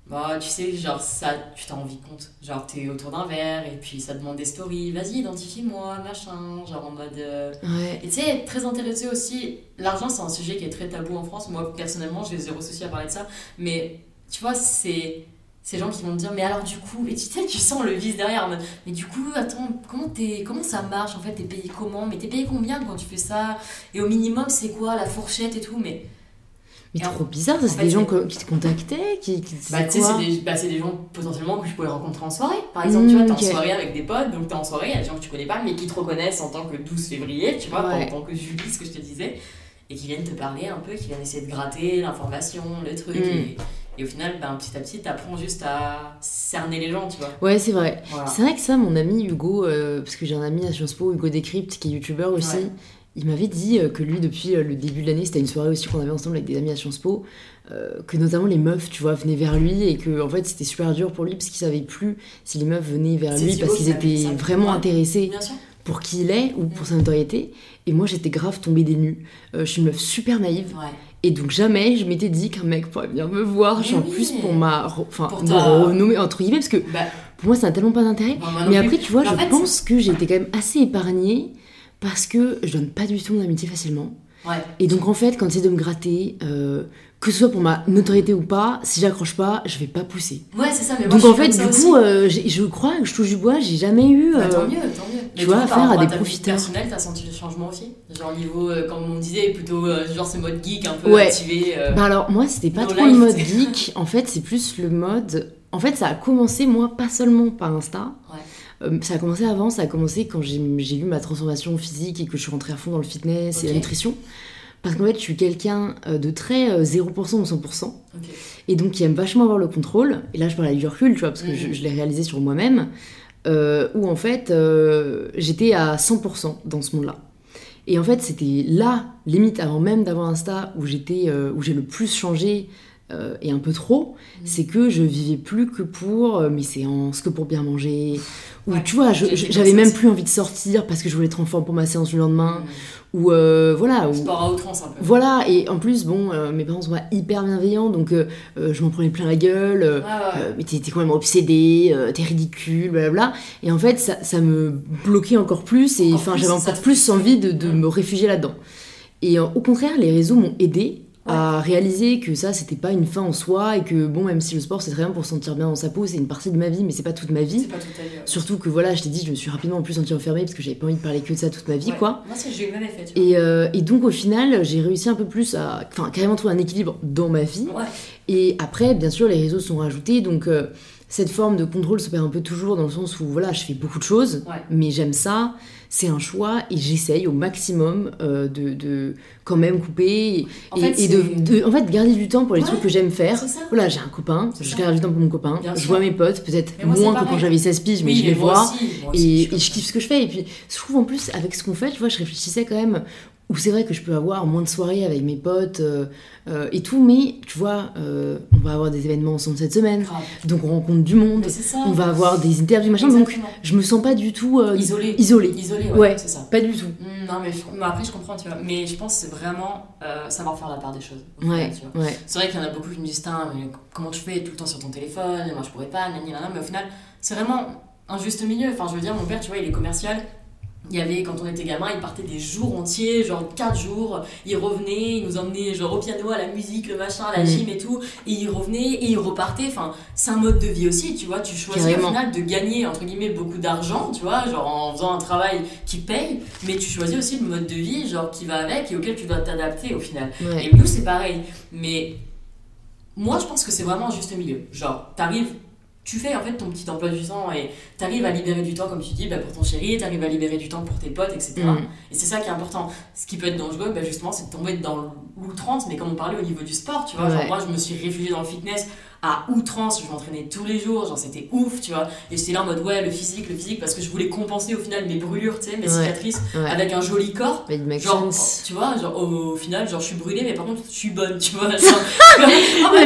Bah, tu sais, genre, ça, tu t'en rendu compte. Genre, t'es autour d'un verre et puis ça demande des stories, vas-y, identifie-moi, machin, genre en mode. Euh, ouais. Et tu sais, très intéressé aussi. L'argent, c'est un sujet qui est très tabou en France. Moi, personnellement, j'ai zéro souci à parler de ça. Mais tu vois, c'est ces gens qui vont te dire mais alors du coup et tu sais tu sens le vice derrière mais du coup attends comment t'es comment ça marche en fait t'es payé comment? Mais t'es payé combien quand tu fais ça? Et au minimum c'est quoi la fourchette et tout? Mais mais trop bizarre, ça, c'est des gens qui te contactaient qui, qui bah, tu sais, c'est des, bah, des, gens potentiellement que je pourrais rencontrer en soirée. Par exemple, tu vois, t'es en soirée avec des potes, donc t'es en soirée, il y a des gens que tu connais pas, mais qui te reconnaissent en tant que 12 février, tu vois, en tant que Julie, ce que je te disais, et qui viennent te parler un peu, qui viennent essayer de gratter l'information, le truc. Mm. Et, au final, ben, petit à petit, t'apprends juste à cerner les gens, tu vois. Ouais, c'est vrai. C'est vrai que ça, mon ami Hugo, euh, parce que j'ai un ami à Sciences Po, Hugo Décrypte, qui est youtubeur aussi. Il m'avait dit euh, que lui, depuis euh, le début de l'année, c'était une soirée aussi qu'on avait ensemble avec des amis à Sciences Po, euh, que notamment les meufs, tu vois, venaient vers lui et que en fait c'était super dur pour lui parce qu'il savait plus si les meufs venaient vers lui parce qu'ils étaient vraiment intéressés pour qui il est ou pour sa notoriété. Et moi j'étais grave tombée des nues. je suis une meuf super naïve. Et donc jamais je m'étais dit qu'un mec pourrait venir me voir, en plus pour ma enfin renommer entre guillemets parce que bah. pour moi ça n'a tellement pas d'intérêt. mais après tu vois, je pense que j'ai été quand même assez épargnée parce que je donne pas du tout mon amitié facilement. Et donc en fait, quand c'est de me gratter, euh, que ce soit pour ma notoriété ou pas, si j'accroche pas, je vais pas pousser. Ouais, c'est ça. Mais moi, donc en fait, du coup, euh, je crois que je touche du bois, j'ai jamais eu. Bah, tant euh, mieux, tant mieux. Tu vois, affaire à, des profiteurs. personnel, t'as senti le changement aussi? Genre niveau, comme on disait, plutôt genre ce mode geek un peu activé. Bah alors moi, c'était pas trop le mode geek. En fait, c'est plus le mode. En fait, ça a commencé moi pas seulement par Insta. Ouais euh, ça a commencé avant, ça a commencé quand j'ai eu ma transformation physique et que je suis rentrée à fond dans le fitness et la nutrition. Parce qu'en fait, je suis quelqu'un euh, de très 0% euh, ou 100%. Et donc, qui aime vachement avoir le contrôle. Et là, je parle avec du recul, tu vois, parce que je, l'ai réalisé sur moi-même. où en fait, j'étais à 100% dans ce monde-là. Et en fait, c'était là, limite avant même d'avoir Insta, où j'étais, où j'ai le plus changé euh, et un peu trop, mm. c'est que je vivais plus que pour euh, mes séances, que pour bien manger. Ou tu vois, j'avais même plus envie de sortir parce que je voulais être en forme pour ma séance du lendemain. Mm. Ou euh, voilà. Sport à outrance un peu. Voilà, et en plus, bon, mes parents sont hyper bienveillants, donc je m'en prenais plein la gueule. mais t'es quand même obsédée, t'es ridicule, blablabla. Et en fait, ça, ça me bloquait encore plus, et enfin, j'avais encore plus envie de, de me réfugier là-dedans. Et au contraire, les réseaux m'ont aidé à réaliser que ça c'était pas une fin en soi et que bon même si le sport c'est très bien pour se sentir bien dans sa peau c'est une partie de ma vie mais c'est pas toute ma vie. Pas toute surtout que voilà je t'ai dit je me suis rapidement en plus sentie enfermée parce que j'avais pas envie de parler que de ça toute ma vie quoi. Moi j'ai eu le même effet et, euh, et, donc au final j'ai réussi un peu plus à enfin carrément trouver un équilibre dans ma vie. Et après bien sûr les réseaux sont rajoutés donc euh, cette forme de contrôle se perd un peu toujours dans le sens où voilà je fais beaucoup de choses mais j'aime ça c'est un choix et j'essaye au maximum euh, de, de, quand même couper et, de, en fait garder du temps pour les trucs que j'aime faire. Voilà, j'ai un copain, je garde du temps pour mon copain, je vois mes potes, peut-être moins que quand j'avais 16 piges, mais je les vois et, et, je kiffe ce que je fais. Et puis je trouve en plus avec ce qu'on fait, tu vois, je réfléchissais quand même où c'est vrai que je peux avoir moins de soirées avec mes potes euh, euh, et tout, mais tu vois, euh, on va avoir des événements ensemble cette semaine, donc on rencontre du monde, on va avoir des interviews, machin, donc je me sens pas du tout isolée. Isolée, Isolée ouais, c'est ça. Pas du tout. Mm, non, mais, après je comprends, tu vois, mais je pense que c'est vraiment savoir faire la part des choses. Ouais, ouais. C'est vrai qu'il y en a beaucoup qui me disent, mais comment tu fais? Tout le temps sur ton téléphone, moi je pourrais pas, mais au final, c'est vraiment un juste milieu. Enfin, je veux dire, mon père, tu vois, il est commercial il y avait, quand on était gamin, il partait des jours entiers, genre 4 jours. Il revenait, il nous emmenait genre au piano, à la musique, le machin, à la mm. gym et tout. Et il revenait et il repartait. Enfin, c'est un mode de vie aussi, tu vois. Tu choisis au final de gagner, entre guillemets, beaucoup d'argent, tu vois, genre en faisant un travail qui paye. Mais tu choisis aussi le mode de vie, genre qui va avec et auquel tu dois t'adapter au final. Et nous, c'est pareil. Mais moi, je pense que c'est vraiment un juste milieu. Genre, t'arrives tu fais en fait ton petit emploi du temps et t'arrives à libérer du temps, comme tu dis, bah, pour ton chéri, t'arrives à libérer du temps pour tes potes, etc. Mm. Et c'est ça qui est important. Ce qui peut être dangereux, bah, justement, c'est de tomber dans l'outrance, mais comme on parlait au niveau du sport, tu vois. Genre, moi, je me suis réfugiée dans le fitness à outrance, je m'entraînais tous les jours, genre c'était ouf, tu vois. Et j'étais là en mode ouais, le physique, le physique, parce que je voulais compenser au final mes brûlures, tu sais, mes cicatrices, avec un joli corps. Genre, tu vois, genre au, final, genre je suis brûlée, mais par contre, je suis bonne, tu vois.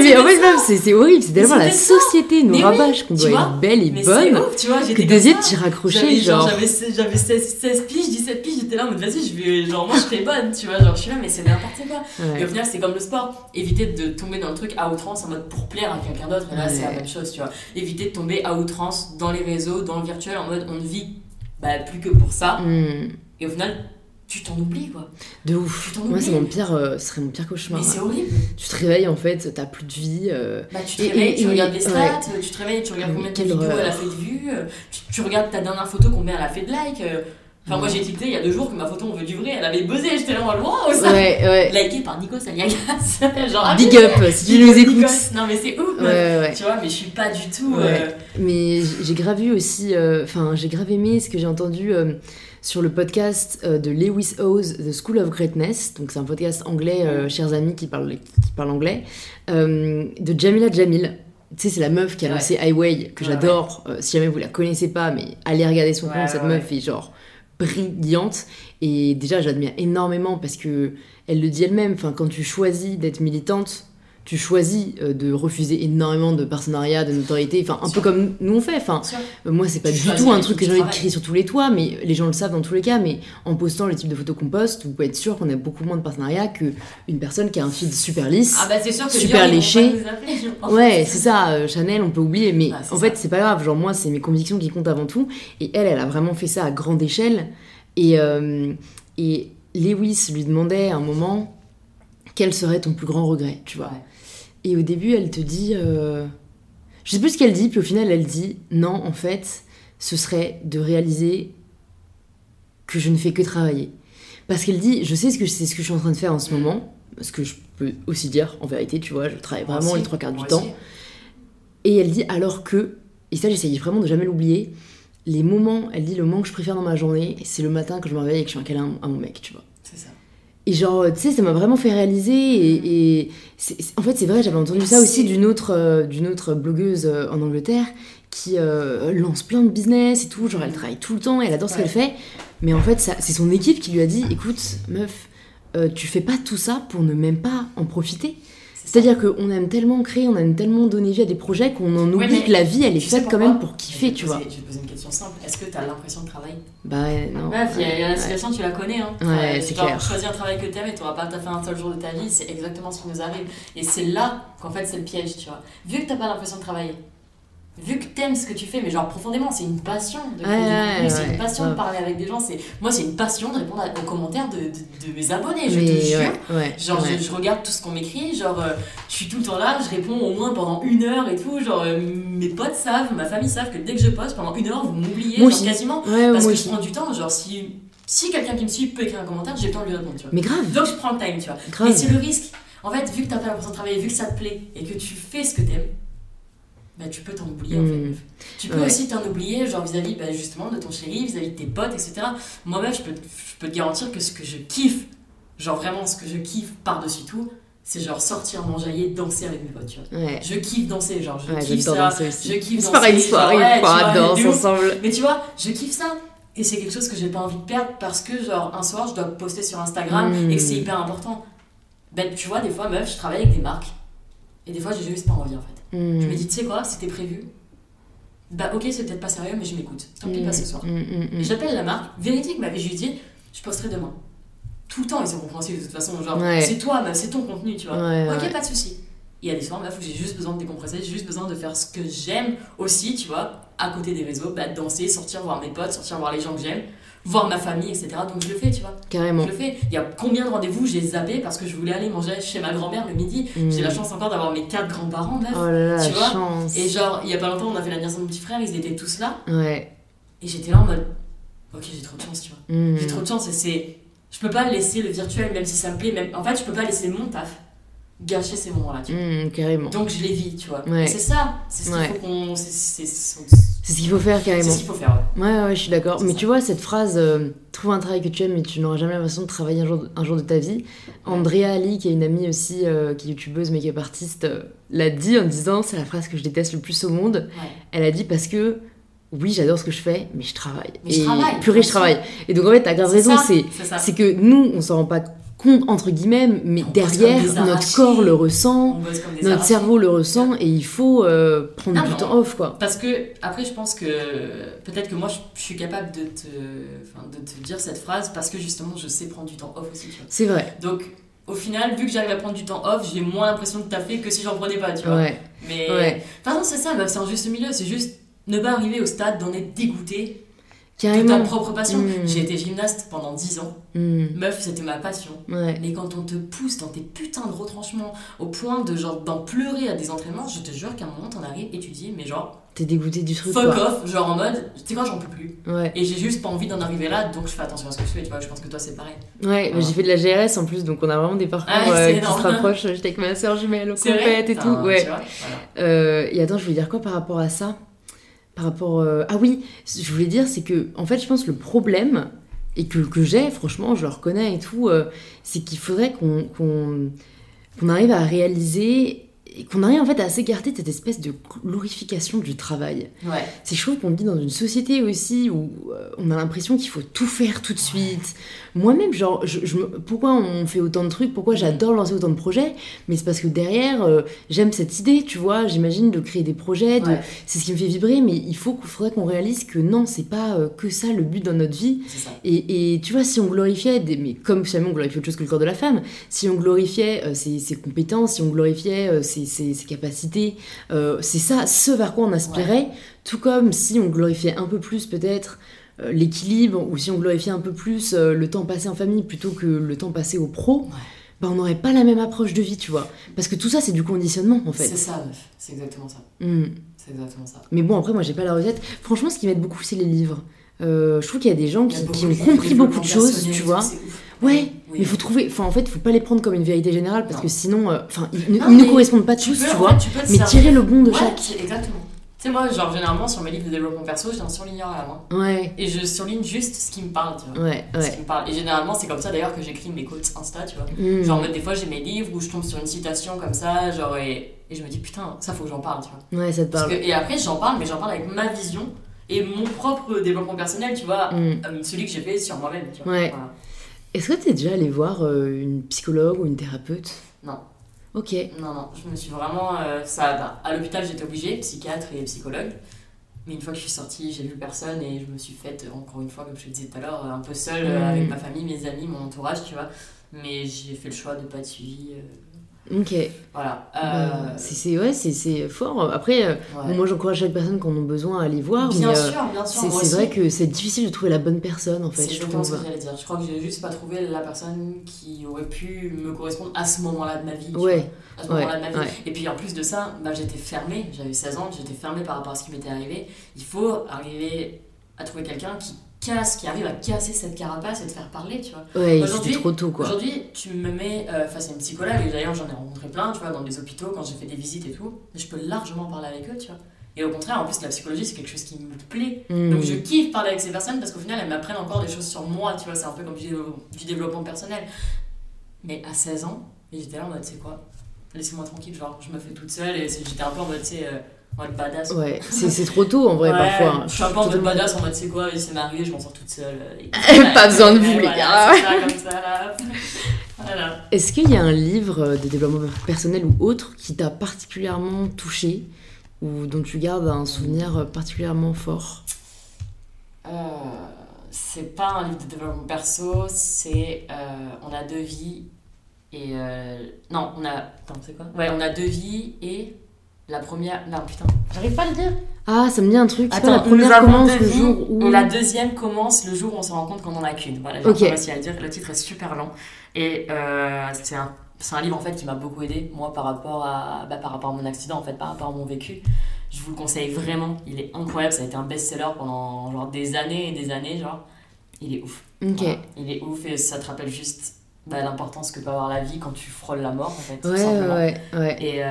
mais en fait, c'est horrible, c'est tellement la société nous rabâche qu'on doit être belle et bonne. Ouf, tu vois, que des t'y raccrocher, genre. J'avais 16, piges, 17 piges, j'étais là en mode vas-y, je vais, genre moi je serai bonne, tu vois, genre je suis là, mais c'est n'importe quoi. Et au final, c'est comme le sport, éviter de tomber dans le truc à outrance en mode pour plaire à quelqu'un d'autre. Et là, c'est la même chose, tu vois. Éviter de tomber à outrance dans les réseaux, dans le virtuel, en mode on ne vit bah, plus que pour ça. Hmm. Et au final, tu t'en oublies quoi. De ouf. Moi, c'est mon pire, euh, ce serait mon pire cauchemar. Mais c'est horrible. Tu te réveilles en fait, t'as plus de vie. Euh, bah, tu te réveilles, tu regardes les stats, tu te réveilles, tu regardes combien de vidéos elle a fait de vues, euh, tu, regardes ta dernière photo, combien elle a fait de likes. Enfin, moi j'ai tilté il y a deux jours que ma photo on veut du vrai, elle avait buzzé, j'étais là en loin ça. Ouais, ouais. Liké par Nikos Aliagas. Genre, ah, Big up si tu nous écoutes. Non, mais c'est ouf. Ouais, tu vois, mais je suis pas du tout. Mais j'ai grave aussi, enfin, j'ai grave aimé ce que j'ai entendu sur le podcast euh, de Lewis Howes, The School of Greatness. Donc, c'est un podcast anglais, euh, chers amis qui parlent, qui parlent anglais, euh, de Jamila Jamil. Tu sais, c'est la meuf qui a lancé Highway, que j'adore. si jamais vous la connaissez pas, mais allez regarder son compte, cette meuf est genre brillante. Et déjà, j'admire énormément parce que elle le dit elle-même. Enfin, quand tu choisis d'être militante, tu choisis euh, de refuser énormément de partenariats, de notoriété, enfin un peu comme nous on fait. Enfin, euh, moi c'est pas du tout un truc que j'ai envie de crier sur tous les toits, mais les gens le savent dans tous les cas. Mais en postant le type de photos qu'on poste, vous pouvez être sûr qu'on a beaucoup moins de partenariats qu'une personne qui a un feed super lisse, ah bah sûr que super léché. ouais, c'est ça. Euh, Chanel, on peut oublier, mais en fait c'est pas grave. Genre moi c'est mes convictions qui comptent avant tout, et elle, elle a vraiment fait ça à grande échelle. Et et Lewis lui demandait à un moment quel serait ton plus grand regret, tu vois. Et au début, elle te dit. Euh... Je sais plus ce qu'elle dit, puis au final, elle dit non, en fait, ce serait de réaliser que je ne fais que travailler. Parce qu'elle dit je sais ce que c'est ce que je suis en train de faire en ce moment, ce que je peux aussi dire en vérité, tu vois, je travaille vraiment les trois quarts du temps. Et elle dit alors que, et ça j'essaye vraiment de jamais l'oublier, les moments, elle dit le moment que je préfère dans ma journée, c'est le matin quand je me réveille et que je suis un câlin à mon mec, tu vois. Et genre, tu sais, ça m'a vraiment fait réaliser. Et, en fait, c'est vrai, j'avais entendu ça aussi d'une autre, euh, d'une autre blogueuse euh, en Angleterre qui euh, lance plein de business et tout. Genre, elle travaille tout le temps, elle adore ce qu'elle fait. Mais en fait, c'est son équipe qui lui a dit écoute, meuf, tu fais pas tout ça pour ne même pas en profiter. C'est-à-dire qu'on aime tellement créer, on aime tellement donner vie à des projets qu'on en oublie que la vie, elle est faite quand même pour kiffer, tu vois. Je vais te poser une question simple. Est-ce que tu as l'impression de travailler Bah non. Bref, il y, a la situation, tu la connais. Hein. Ouais, c'est clair. Choisir un travail que t'aimes et tu n'auras pas fait un seul jour de ta vie, c'est exactement ce qui nous arrive. Et c'est là qu'en fait, c'est le piège, tu vois. Vu que tu n'as pas l'impression de travailler, vu que t'aimes ce que tu fais, mais genre profondément, c'est une passion de c'est une passion de parler avec des gens. C'est moi, c'est une passion de répondre aux commentaires de, de, mes abonnés. Je te jure. genre, je, regarde tout ce qu'on m'écrit. Genre, euh, je suis tout le temps là. Je réponds au moins pendant une heure et tout. Genre, euh, mes potes savent, ma famille savent que dès que je poste pendant une heure, vous m'oubliez quasiment parce que je prends du temps. Genre, si si quelqu'un qui me suit peut écrire un commentaire, j'ai le temps de lui répondre. Tu vois. Mais grave. Donc je prends le time, tu vois. Mais c'est le risque. En fait, vu que t'as pas l'impression de travailler, vu que ça te plaît et que tu fais ce que t'aimes bah, tu peux t'en oublier en fait. Hmm. Tu peux aussi t'en oublier, genre vis-à-vis bah, justement de ton chéri, vis-à-vis de tes potes, etc. Moi-même, je peux, je peux te garantir que ce que je kiffe, genre vraiment ce que je kiffe par-dessus tout, c'est genre sortir, m'enjailler, danser avec mes potes, tu vois. Je kiffe danser, genre je kiffe ça. Je kiffe danser. pareil, soirée, une fois, danse ensemble. Mais tu vois, je kiffe ça. Et c'est quelque chose que j'ai pas envie de perdre parce que, genre, un soir, je dois poster sur Instagram et que c'est hmm. hyper important. Ben, tu vois, des fois, meuf, je travaille avec des marques. Et des fois, j'ai juste pas envie, en fait. Je me hmm. dis, tu sais quoi, c'était prévu. Bah ok, c'est peut-être pas sérieux, mais je m'écoute. Tant pis, pas ce soir. Hmm, j'appelle la marque. Vérité qui m'avait juste dit, je posterai demain. Tout le temps, ils sont compréhensifs de toute façon. Genre, c'est toi, c'est ton contenu, tu vois. ok, pas de souci. Il y a des soirs, où j'ai juste besoin de décompresser, j'ai juste besoin de faire ce que j'aime aussi, tu vois, à côté des réseaux, bah, danser, sortir voir mes potes, sortir voir les gens que j'aime voir ma famille, etc. Donc je le fais, tu vois. Carrément. Je le fais. Il y a combien de rendez-vous j'ai zappé parce que je voulais aller manger chez ma grand-mère le midi. Mm. J'ai la chance encore d'avoir mes quatre grands-parents, même. Oh là là, tu vois. Chance. Et genre, il y a pas longtemps, on a fait l'anniversaire de mon petit frère, ils étaient tous là. Ouais. Et j'étais là en mode, ok, j'ai trop de chance, tu vois. Mm. J'ai trop de chance et c'est. Je peux pas laisser le virtuel, même si ça me plaît. Même... En fait, je peux pas laisser mon taf gâcher ces moments-là, tu vois. Mm, carrément. Donc je les vis, tu vois. C'est ça, c'est ce qu'il faut qu'on. C'est ce qu'il faut faire carrément. C'est ce qu'il faut faire, ouais. Ouais, ouais, je suis d'accord. Mais tu vois, cette phrase euh, trouve un travail que tu aimes et tu n'auras jamais l'impression de travailler un jour, un jour de ta vie. Andrea Ali, qui est une amie aussi, euh, qui est youtubeuse mais qui est artiste, euh, l'a dit en disant c'est la phrase que je déteste le plus au monde. Elle a dit parce que oui, j'adore ce que je fais, mais je travaille. Mais et je travaille. Purée, je travaille. Et donc en fait, t'as grave raison, c'est que nous, on s'en rend pas compte entre guillemets, mais derrière, notre corps le ressent, notre cerveau le ressent, et il faut euh, prendre du temps off, quoi. Parce que, après, je pense que peut-être que moi, je, suis capable de te, de te dire cette phrase parce que justement, je sais prendre du temps off aussi, C'est vrai. Donc, au final, vu que j'arrive à prendre du temps off, j'ai moins l'impression de taffer que si j'en prenais pas, tu vois. Ouais. Mais, ouais. c'est ça, c'est un juste milieu, c'est juste ne pas arriver au stade d'en être dégoûté de ta propre passion. Mm. J'ai été gymnaste pendant 10 ans. Mm. Meuf, c'était ma passion. Mais quand on te pousse dans tes putains de retranchements au point de genre d'en pleurer à des entraînements, je te jure qu'à un moment t'en arrives et tu dis mais genre t'es dégoûté du truc fuck off, genre en mode tu sais quoi j'en peux plus. Ouais. Et j'ai juste pas envie d'en arriver là donc je fais attention à ce que je fais, tu vois, je pense que toi c'est pareil. Ouais, j'ai fait de la GRS en plus donc on a vraiment des parcours ah, euh, qui se rapprochent. J'étais avec ma soeur jumelle au compète et tout. Ouais. Euh, et attends, je voulais dire quoi par rapport à ça? Par rapport. Euh, ah oui, je voulais dire, c'est que, en fait, je pense que le problème, et que, que j'ai, franchement, je le reconnais et tout, euh, c'est qu'il faudrait qu'on qu'on arrive à réaliser et qu'on arrive en fait à s'écarter de cette espèce de glorification du travail. Ouais. C'est chaud qu'on vit dans une société aussi où euh, on a l'impression qu'il faut tout faire tout de suite. Moi-même, genre, je, pourquoi on fait autant de trucs, pourquoi j'adore lancer autant de projets, mais c'est parce que derrière, euh, j'aime cette idée, tu vois, j'imagine de créer des projets, de... c'est ce qui me fait vibrer, mais il faut, faudrait qu'on réalise que non, c'est pas euh, que ça le but dans notre vie. Et, et, tu vois, si on glorifiait, des... mais comme finalement on glorifie autre chose que le corps de la femme, si on glorifiait ses, ses, compétences, si on glorifiait ses ses, capacités. Euh, c'est ça, ce vers quoi on aspirait. Tout comme si on glorifiait un peu plus peut-être euh, l'équilibre, ou si on glorifiait un peu plus euh, le temps passé en famille plutôt que le temps passé au pro. Bah, on n'aurait pas la même approche de vie, tu vois. Parce que tout ça, c'est du conditionnement, en fait. C'est ça, C'est exactement ça. Hmm. C'est exactement ça. Mais bon, après, moi, j'ai pas la recette. Franchement, ce qui m'aide beaucoup, c'est les livres. je trouve qu'il y a des gens qui, ont compris beaucoup de choses, tu vois. Ouais, mais il faut trouver. Enfin, en fait, faut pas les prendre comme une vérité générale parce que sinon, euh, enfin, ils, ne correspondent pas tous, tu, vois. mais tirer le bon de chaque. Exactement. Tu sais, moi, genre, généralement, sur mes livres de développement perso, j'ai un surligneur à la main. Ouais. Et je surligne juste ce qui me parle, tu vois. Ouais, ouais. Ce qui me parle. Et généralement, c'est comme ça d'ailleurs que j'écris mes quotes Insta, tu vois. Mm. Genre, des fois, j'ai mes livres où je tombe sur une citation comme ça, genre, et, et je me dis, putain, ça faut que j'en parle, tu vois. Ouais, ça te parle. et après, j'en parle, mais j'en parle avec ma vision et mon propre développement personnel, tu vois, mm. euh, celui que j'ai fait sur moi-même, tu vois. Ouais. Est-ce que tu es déjà allé voir euh, une psychologue ou une thérapeute? Non. Ok. Non, non, je me suis vraiment. Euh, ça, à l'hôpital, j'étais obligée, psychiatre et psychologue. Mais une fois que je suis sortie, j'ai vu personne et je me suis faite, encore une fois, comme je te disais tout à l'heure, un peu seule avec ma famille, mes amis, mon entourage, tu vois. Mais j'ai fait le choix de ne pas être suivie. Euh, Ok. Voilà. Euh... c'est ouais, c'est fort. Après, euh, moi j'encourage chaque personne qui en ont besoin à aller voir. Bien sûr, euh, bien sûr. C'est vrai que c'est difficile de trouver la bonne personne en fait. C'est exactement ce que j'allais dire. Je crois que j'ai juste pas trouvé la personne qui aurait pu me correspondre à ce moment-là de ma vie. Ouais. À ce moment-là de ma vie. Et puis en plus de ça, bah, j'étais fermée. J'avais 16 ans, j'étais fermée par rapport à ce qui m'était arrivé. Il faut arriver à trouver quelqu'un qui casse, qui arrive à casser cette carapace et te faire parler, tu vois. Ouais, aujourd'hui, trop tôt, quoi. Aujourd'hui, tu me mets euh, face à une psychologue, et d'ailleurs j'en ai rencontré plein, tu vois, dans des hôpitaux, quand j'ai fait des visites et tout, je peux largement parler avec eux, tu vois. Et au contraire, en plus, la psychologie, c'est quelque chose qui me plaît. Hmm. Donc je kiffe parler avec ces personnes parce qu'au final, elles m'apprennent encore des choses sur moi, tu vois, c'est un peu comme du, du développement personnel. Mais à 16 ans, j'étais là en mode, c'est quoi? Laissez-moi tranquille, genre, je me fais toute seule, et j'étais un peu en mode, tu sais... Euh, badass. Ouais, c'est trop tôt en vrai parfois. Je suis un peu en mode badass en mode c'est quoi, c'est marié, je m'en sors toute seule. pas besoin de vous les gars. Voilà. Est-ce qu'il y a un livre de développement personnel ou autre qui t'a particulièrement touché ou dont tu gardes un souvenir particulièrement fort? Euh, C'est pas un livre de développement perso, c'est euh, On a deux vies et. Euh, non, on a. Attends, c'est quoi? Ouais, on a deux vies et. La première. Non, putain, j'arrive pas à le dire. Ah, ça me dit un truc. Attends, la première commence le jour où. Et la deuxième commence le jour où on se rend compte qu'on en a qu'une. Voilà, j'ai okay. réussi à le dire. Le titre est super long. Et euh, c'est un, un, livre en fait qui m'a beaucoup aidé, moi, par rapport, à, bah, par rapport à mon accident, en fait, par rapport à mon vécu. Je vous le conseille vraiment. Il est incroyable. Ça a été un best-seller pendant genre des années et des années. Genre, il est ouf. Ok. Il est ouf et ça te rappelle juste bah, l'importance que peut avoir la vie quand tu frôles la mort en fait ouais, ouais, ouais. et euh,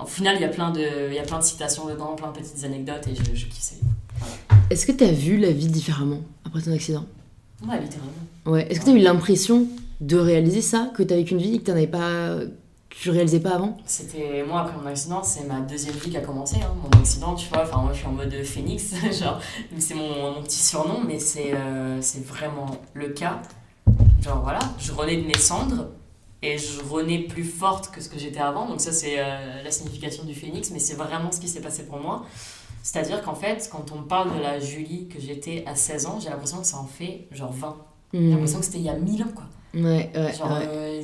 au final il y a plein de citations dedans plein de petites anecdotes et je, je kiffe ça est-ce que tu as vu la vie différemment après ton accident? Ouais littéralement ouais est-ce que tu as eu l'impression de réaliser ça que tu as vécu une vie et que tu pas tu réalisais pas avant? C'était moi après mon accident, c'est ma deuxième vie qui a commencé. Hein. Mon accident, tu vois, enfin moi je suis en mode phénix, genre c'est mon, mon, petit surnom, mais c'est euh, c'est vraiment le cas. Genre voilà, je renais de mes cendres et je renais plus forte que ce que j'étais avant. Donc ça c'est euh, la signification du phénix, mais c'est vraiment ce qui s'est passé pour moi. C'est-à-dire qu'en fait, quand on parle de la Julie que j'étais à 16 ans, j'ai l'impression que ça en fait genre 20. J'ai hmm. l'impression que c'était il y a 1000 ans quoi. Ouais, ouais. Genre, euh,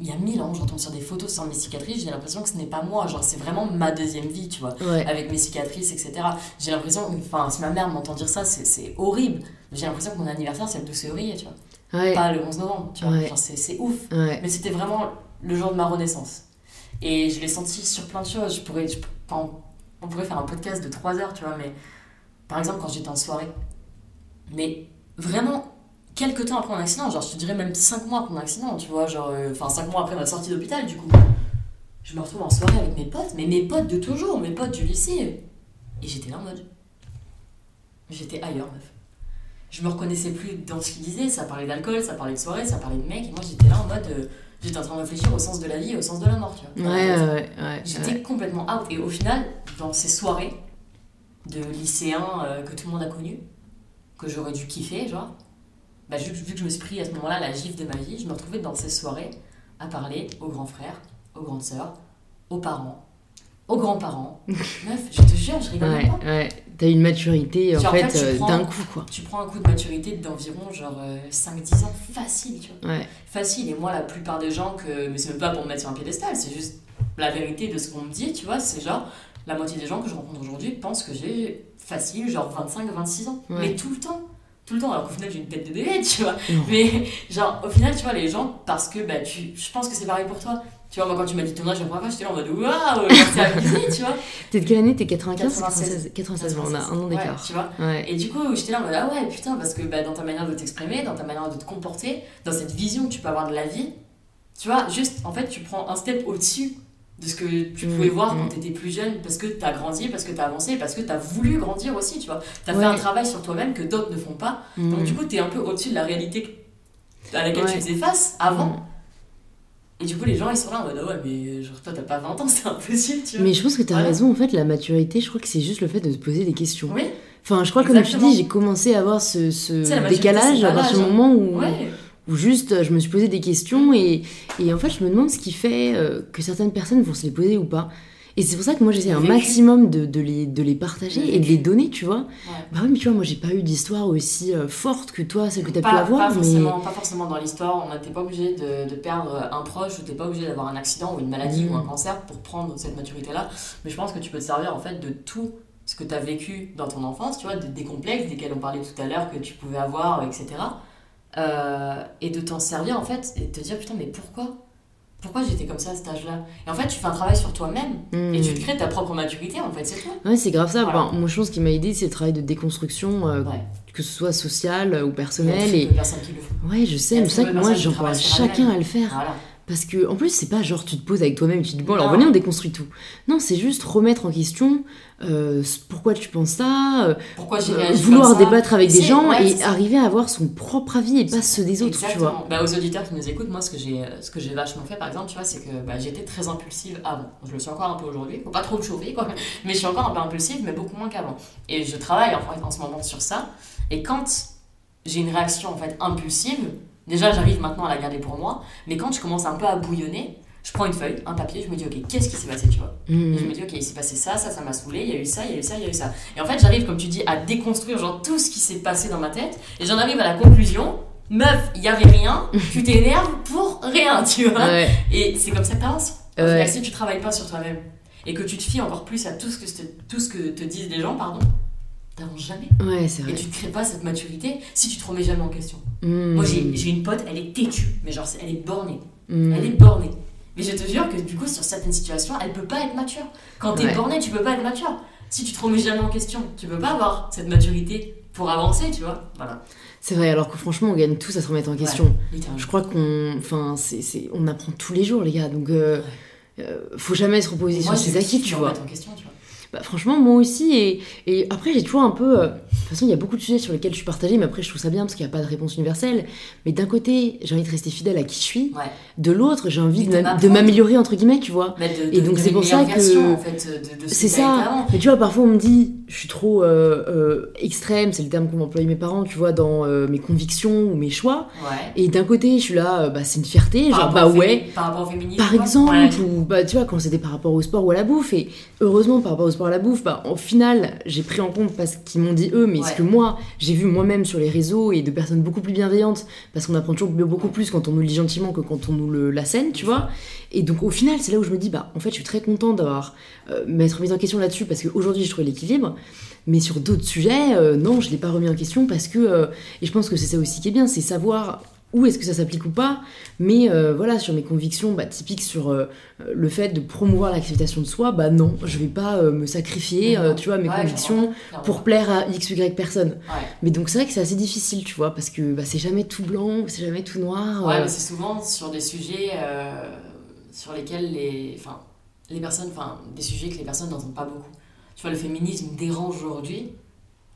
il y a mille ans, j'entends sur des photos sans mes cicatrices, j'ai l'impression que ce n'est pas moi. Genre, c'est vraiment ma deuxième vie, tu vois, avec mes cicatrices, etc. J'ai l'impression, enfin, si ma mère m'entend dire ça, c'est horrible. J'ai l'impression que mon anniversaire, c'est le 12 février, tu vois. Pas le 11 novembre, tu vois. Genre, c'est ouf. Mais c'était vraiment le jour de ma renaissance. Et je l'ai senti sur plein de choses. Je pourrais, on pourrait faire un podcast de 3 heures, tu vois, mais par exemple, quand j'étais en soirée, mais vraiment quelques temps après mon accident, genre je te dirais même 5 mois après mon accident, tu vois, genre, euh, enfin 5 mois après ma sortie d'hôpital, du coup, je me retrouve en soirée avec mes potes, mais mes potes de toujours, mes potes du lycée, et j'étais là en mode. J'étais ailleurs, meuf. Je me reconnaissais plus dans ce qu'ils disaient, ça parlait d'alcool, ça parlait de soirée, ça parlait de mecs, et moi j'étais là en mode. Euh, j'étais en train de réfléchir au sens de la vie et au sens de la mort, tu vois. Ouais, ouais, ouais, J'étais complètement out. Et au final, dans ces soirées de lycéens euh, que tout le monde a connus, que j'aurais dû kiffer, genre, bah, vu, que je me suis pris à ce moment-là la gifle de ma vie, je me retrouvais dans ces soirées à parler aux grands frères, aux grandes sœurs, aux parents, aux grands-parents. Meuf, je te jure, je rigole ouais, pas. Ouais, t'as une maturité en fait, euh, d'un coup quoi. Tu prends un coup de maturité d'environ genre 5-10 euh, ans, facile, tu vois. Ouais. Facile. Et moi, la plupart des gens que. Mais c'est même pas pour me mettre sur un piédestal, c'est juste la vérité de ce qu'on me dit, tu vois. C'est genre, la moitié des gens que je rencontre aujourd'hui pensent que j'ai facile, genre 25-26 ans. Mais tout le temps tout le temps, alors qu'au final, j'ai une tête de bébé, tu vois. Mais genre, au final, tu vois, les gens, parce que bah, tu, je pense que c'est pareil pour toi. Tu vois, moi, quand tu m'as dit ton âge la première fois, j'étais là en mode waouh, c'est abusé, tu vois. T'es de quelle année? T'es 95 96 96, on a un an d'écart. tu vois. Et du coup, j'étais là en mode ah ouais, putain, parce que bah, dans ta manière de t'exprimer, dans ta manière de te comporter, dans cette vision que tu peux avoir de la vie, tu vois, juste, en fait, tu prends un step au-dessus de ce que tu pouvais mm, voir quand mm. tu étais plus jeune parce que tu as grandi, parce que tu as avancé, parce que tu as voulu grandir aussi, tu vois. Tu as fait un travail sur toi-même que d'autres ne font pas. Donc du coup, tu es un peu au-dessus de la réalité à laquelle tu faisais face avant. Et du coup, les gens, ils sont là en mode, ouais, mais genre, toi, t'as pas 20 ans, c'est impossible, tu vois. Mais je pense que t'as as raison, en fait, la maturité, je crois que c'est juste le fait de se poser des questions. Oui. Enfin, je crois, que comme tu dis, j'ai commencé à avoir ce, ce décalage à partir du moment où où juste je me suis posé des questions et, et en fait je me demande ce qui fait euh, que certaines personnes vont se les poser ou pas. Et c'est pour ça que moi j'essaie un maximum de, de, les, de les partager et de les donner, tu vois. Bah oui, mais tu vois, moi j'ai pas eu d'histoire aussi euh, forte que toi, celle que tu as pu avoir. Pas, forcément, pas forcément dans l'histoire, on n'était pas obligé de, de, perdre un proche ou t'es pas obligé d'avoir un accident ou une maladie ou un mm. cancer pour prendre cette maturité-là. Mais je pense que tu peux te servir en fait de tout ce que tu as vécu dans ton enfance, tu vois, des complexes desquels on parlait tout à l'heure que tu pouvais avoir, etc. Euh, et de t'en servir en fait et de te dire putain mais pourquoi? Pourquoi j'étais comme ça à cet âge-là? Et en fait, tu fais un travail sur toi-même et tu te hmm. crées ta propre maturité, en fait, c'est tout. Ouais, c'est grave ça. Voilà. moi, je pense qui m'a aidé, c'est le travail de déconstruction, euh, que ce soit social ou personnel. Il y a et... personnes qui le font. Ouais, je sais, mais c'est vrai que moi, j'encourage chacun à le faire. Voilà. Parce que, en plus, c'est pas genre tu te poses avec toi-même et tu te dis bon, alors venez, on déconstruit tout. Non, c'est juste remettre en question euh, pourquoi tu penses ça, euh, pourquoi euh, vouloir débattre avec des gens et arriver à avoir son propre avis et pas ceux des autres, tu vois. Bah, aux auditeurs qui nous écoutent, moi, ce que j'ai, ce que j'ai vachement fait, par exemple, tu vois, c'est que bah, j'étais très impulsive avant. Je le suis encore un peu aujourd'hui, faut pas trop me chauffer, quoi. Mais je suis encore un peu impulsive, mais beaucoup moins qu'avant. Et je travaille en, en ce moment sur ça. Et quand j'ai une réaction en fait impulsive, Déjà, j'arrive maintenant à la garder pour moi, mais quand je commence un peu à bouillonner, je prends une feuille, un papier, je me dis, ok, qu'est-ce qui s'est passé, tu vois mm. Je me dis, ok, il s'est passé ça, ça, ça m'a saoulé, il y a eu ça, il y a eu ça, il y a eu ça. Et en fait, j'arrive, comme tu dis, à déconstruire genre tout ce qui s'est passé dans ma tête, et j'en arrive à la conclusion, meuf, il y avait rien, tu t'énerves pour rien, tu vois Et c'est comme ça que t'avances. Si tu travailles pas sur toi-même, et que tu te fies encore plus à tout ce que, tout ce que te disent les gens, pardon, t'avances jamais. Ouais, c'est vrai. Et tu ne crées pas cette maturité si tu te remets jamais en question. Hmm. Moi, j'ai une pote, elle est têtue, mais genre, elle est bornée. Hmm. Elle est bornée. Mais je te jure que du coup, sur certaines situations, elle peut pas être mature. Quand t'es es bornée, tu peux pas être mature. Si tu te remets jamais en question, tu peux pas avoir cette maturité pour avancer, tu vois. Voilà. C'est vrai, alors que franchement, on gagne tous à se remettre en question. je crois qu'on enfin, c'est on apprend tous les jours, les gars. Donc, euh, euh, faut jamais se reposer sur ses acquis, tu vois. En question, tu vois. Bah, franchement, moi aussi. Et, et après, j'ai toujours un peu. Euh, de toute façon, il y a beaucoup de sujets sur lesquels je suis partagée, mais après, je trouve ça bien parce qu'il n'y a pas de réponse universelle. Mais d'un côté, j'ai envie de rester fidèle à qui je suis. De l'autre, j'ai envie de m'améliorer, entre guillemets, tu vois. et donc, c'est pour ça que. c'est ça. Mais tu vois, parfois, on me dit, je suis trop euh, euh, extrême, c'est le terme qu'ont employé mes parents, tu vois, dans mes convictions ou mes choix. Et d'un côté, je suis là, bah, c'est une fierté, genre, bah ouais. Par rapport au féminisme. Par exemple, ou bah, tu vois, quand c'était par rapport au sport ou à la bouffe. Et heureusement, par rapport au sport, transport à la bouffe, bah, au final, j'ai pris en compte pas ce qu'ils m'ont dit eux, mais ce que moi, j'ai vu moi-même sur les réseaux et de personnes beaucoup plus bienveillantes, parce qu'on apprend toujours beaucoup plus quand on nous lit gentiment que quand on nous le, la scène, tu vois. Et donc au final, c'est là où je me dis, bah en fait, je suis très contente d'avoir euh, m'être mise en question là-dessus, parce qu'aujourd'hui, je trouve l'équilibre. Mais sur d'autres sujets, euh, non, je l'ai pas remis en question parce que, euh, et je pense que c'est ça aussi qui est bien, c'est savoir où est-ce que ça s'applique ou pas, mais euh, voilà, sur mes convictions bah, typiques sur euh, le fait de promouvoir l'acceptation de soi, bah non, je vais pas euh, me sacrifier, tu vois, mes convictions pour plaire à x ou y personne. Mais donc c'est vrai que c'est assez difficile, tu vois, parce que bah, c'est jamais tout blanc, c'est jamais tout noir. Ouais, mais c'est souvent sur des sujets sur lesquels les, enfin, les personnes, enfin, des sujets que les personnes n'entendent pas beaucoup. Tu vois, le féminisme dérange aujourd'hui,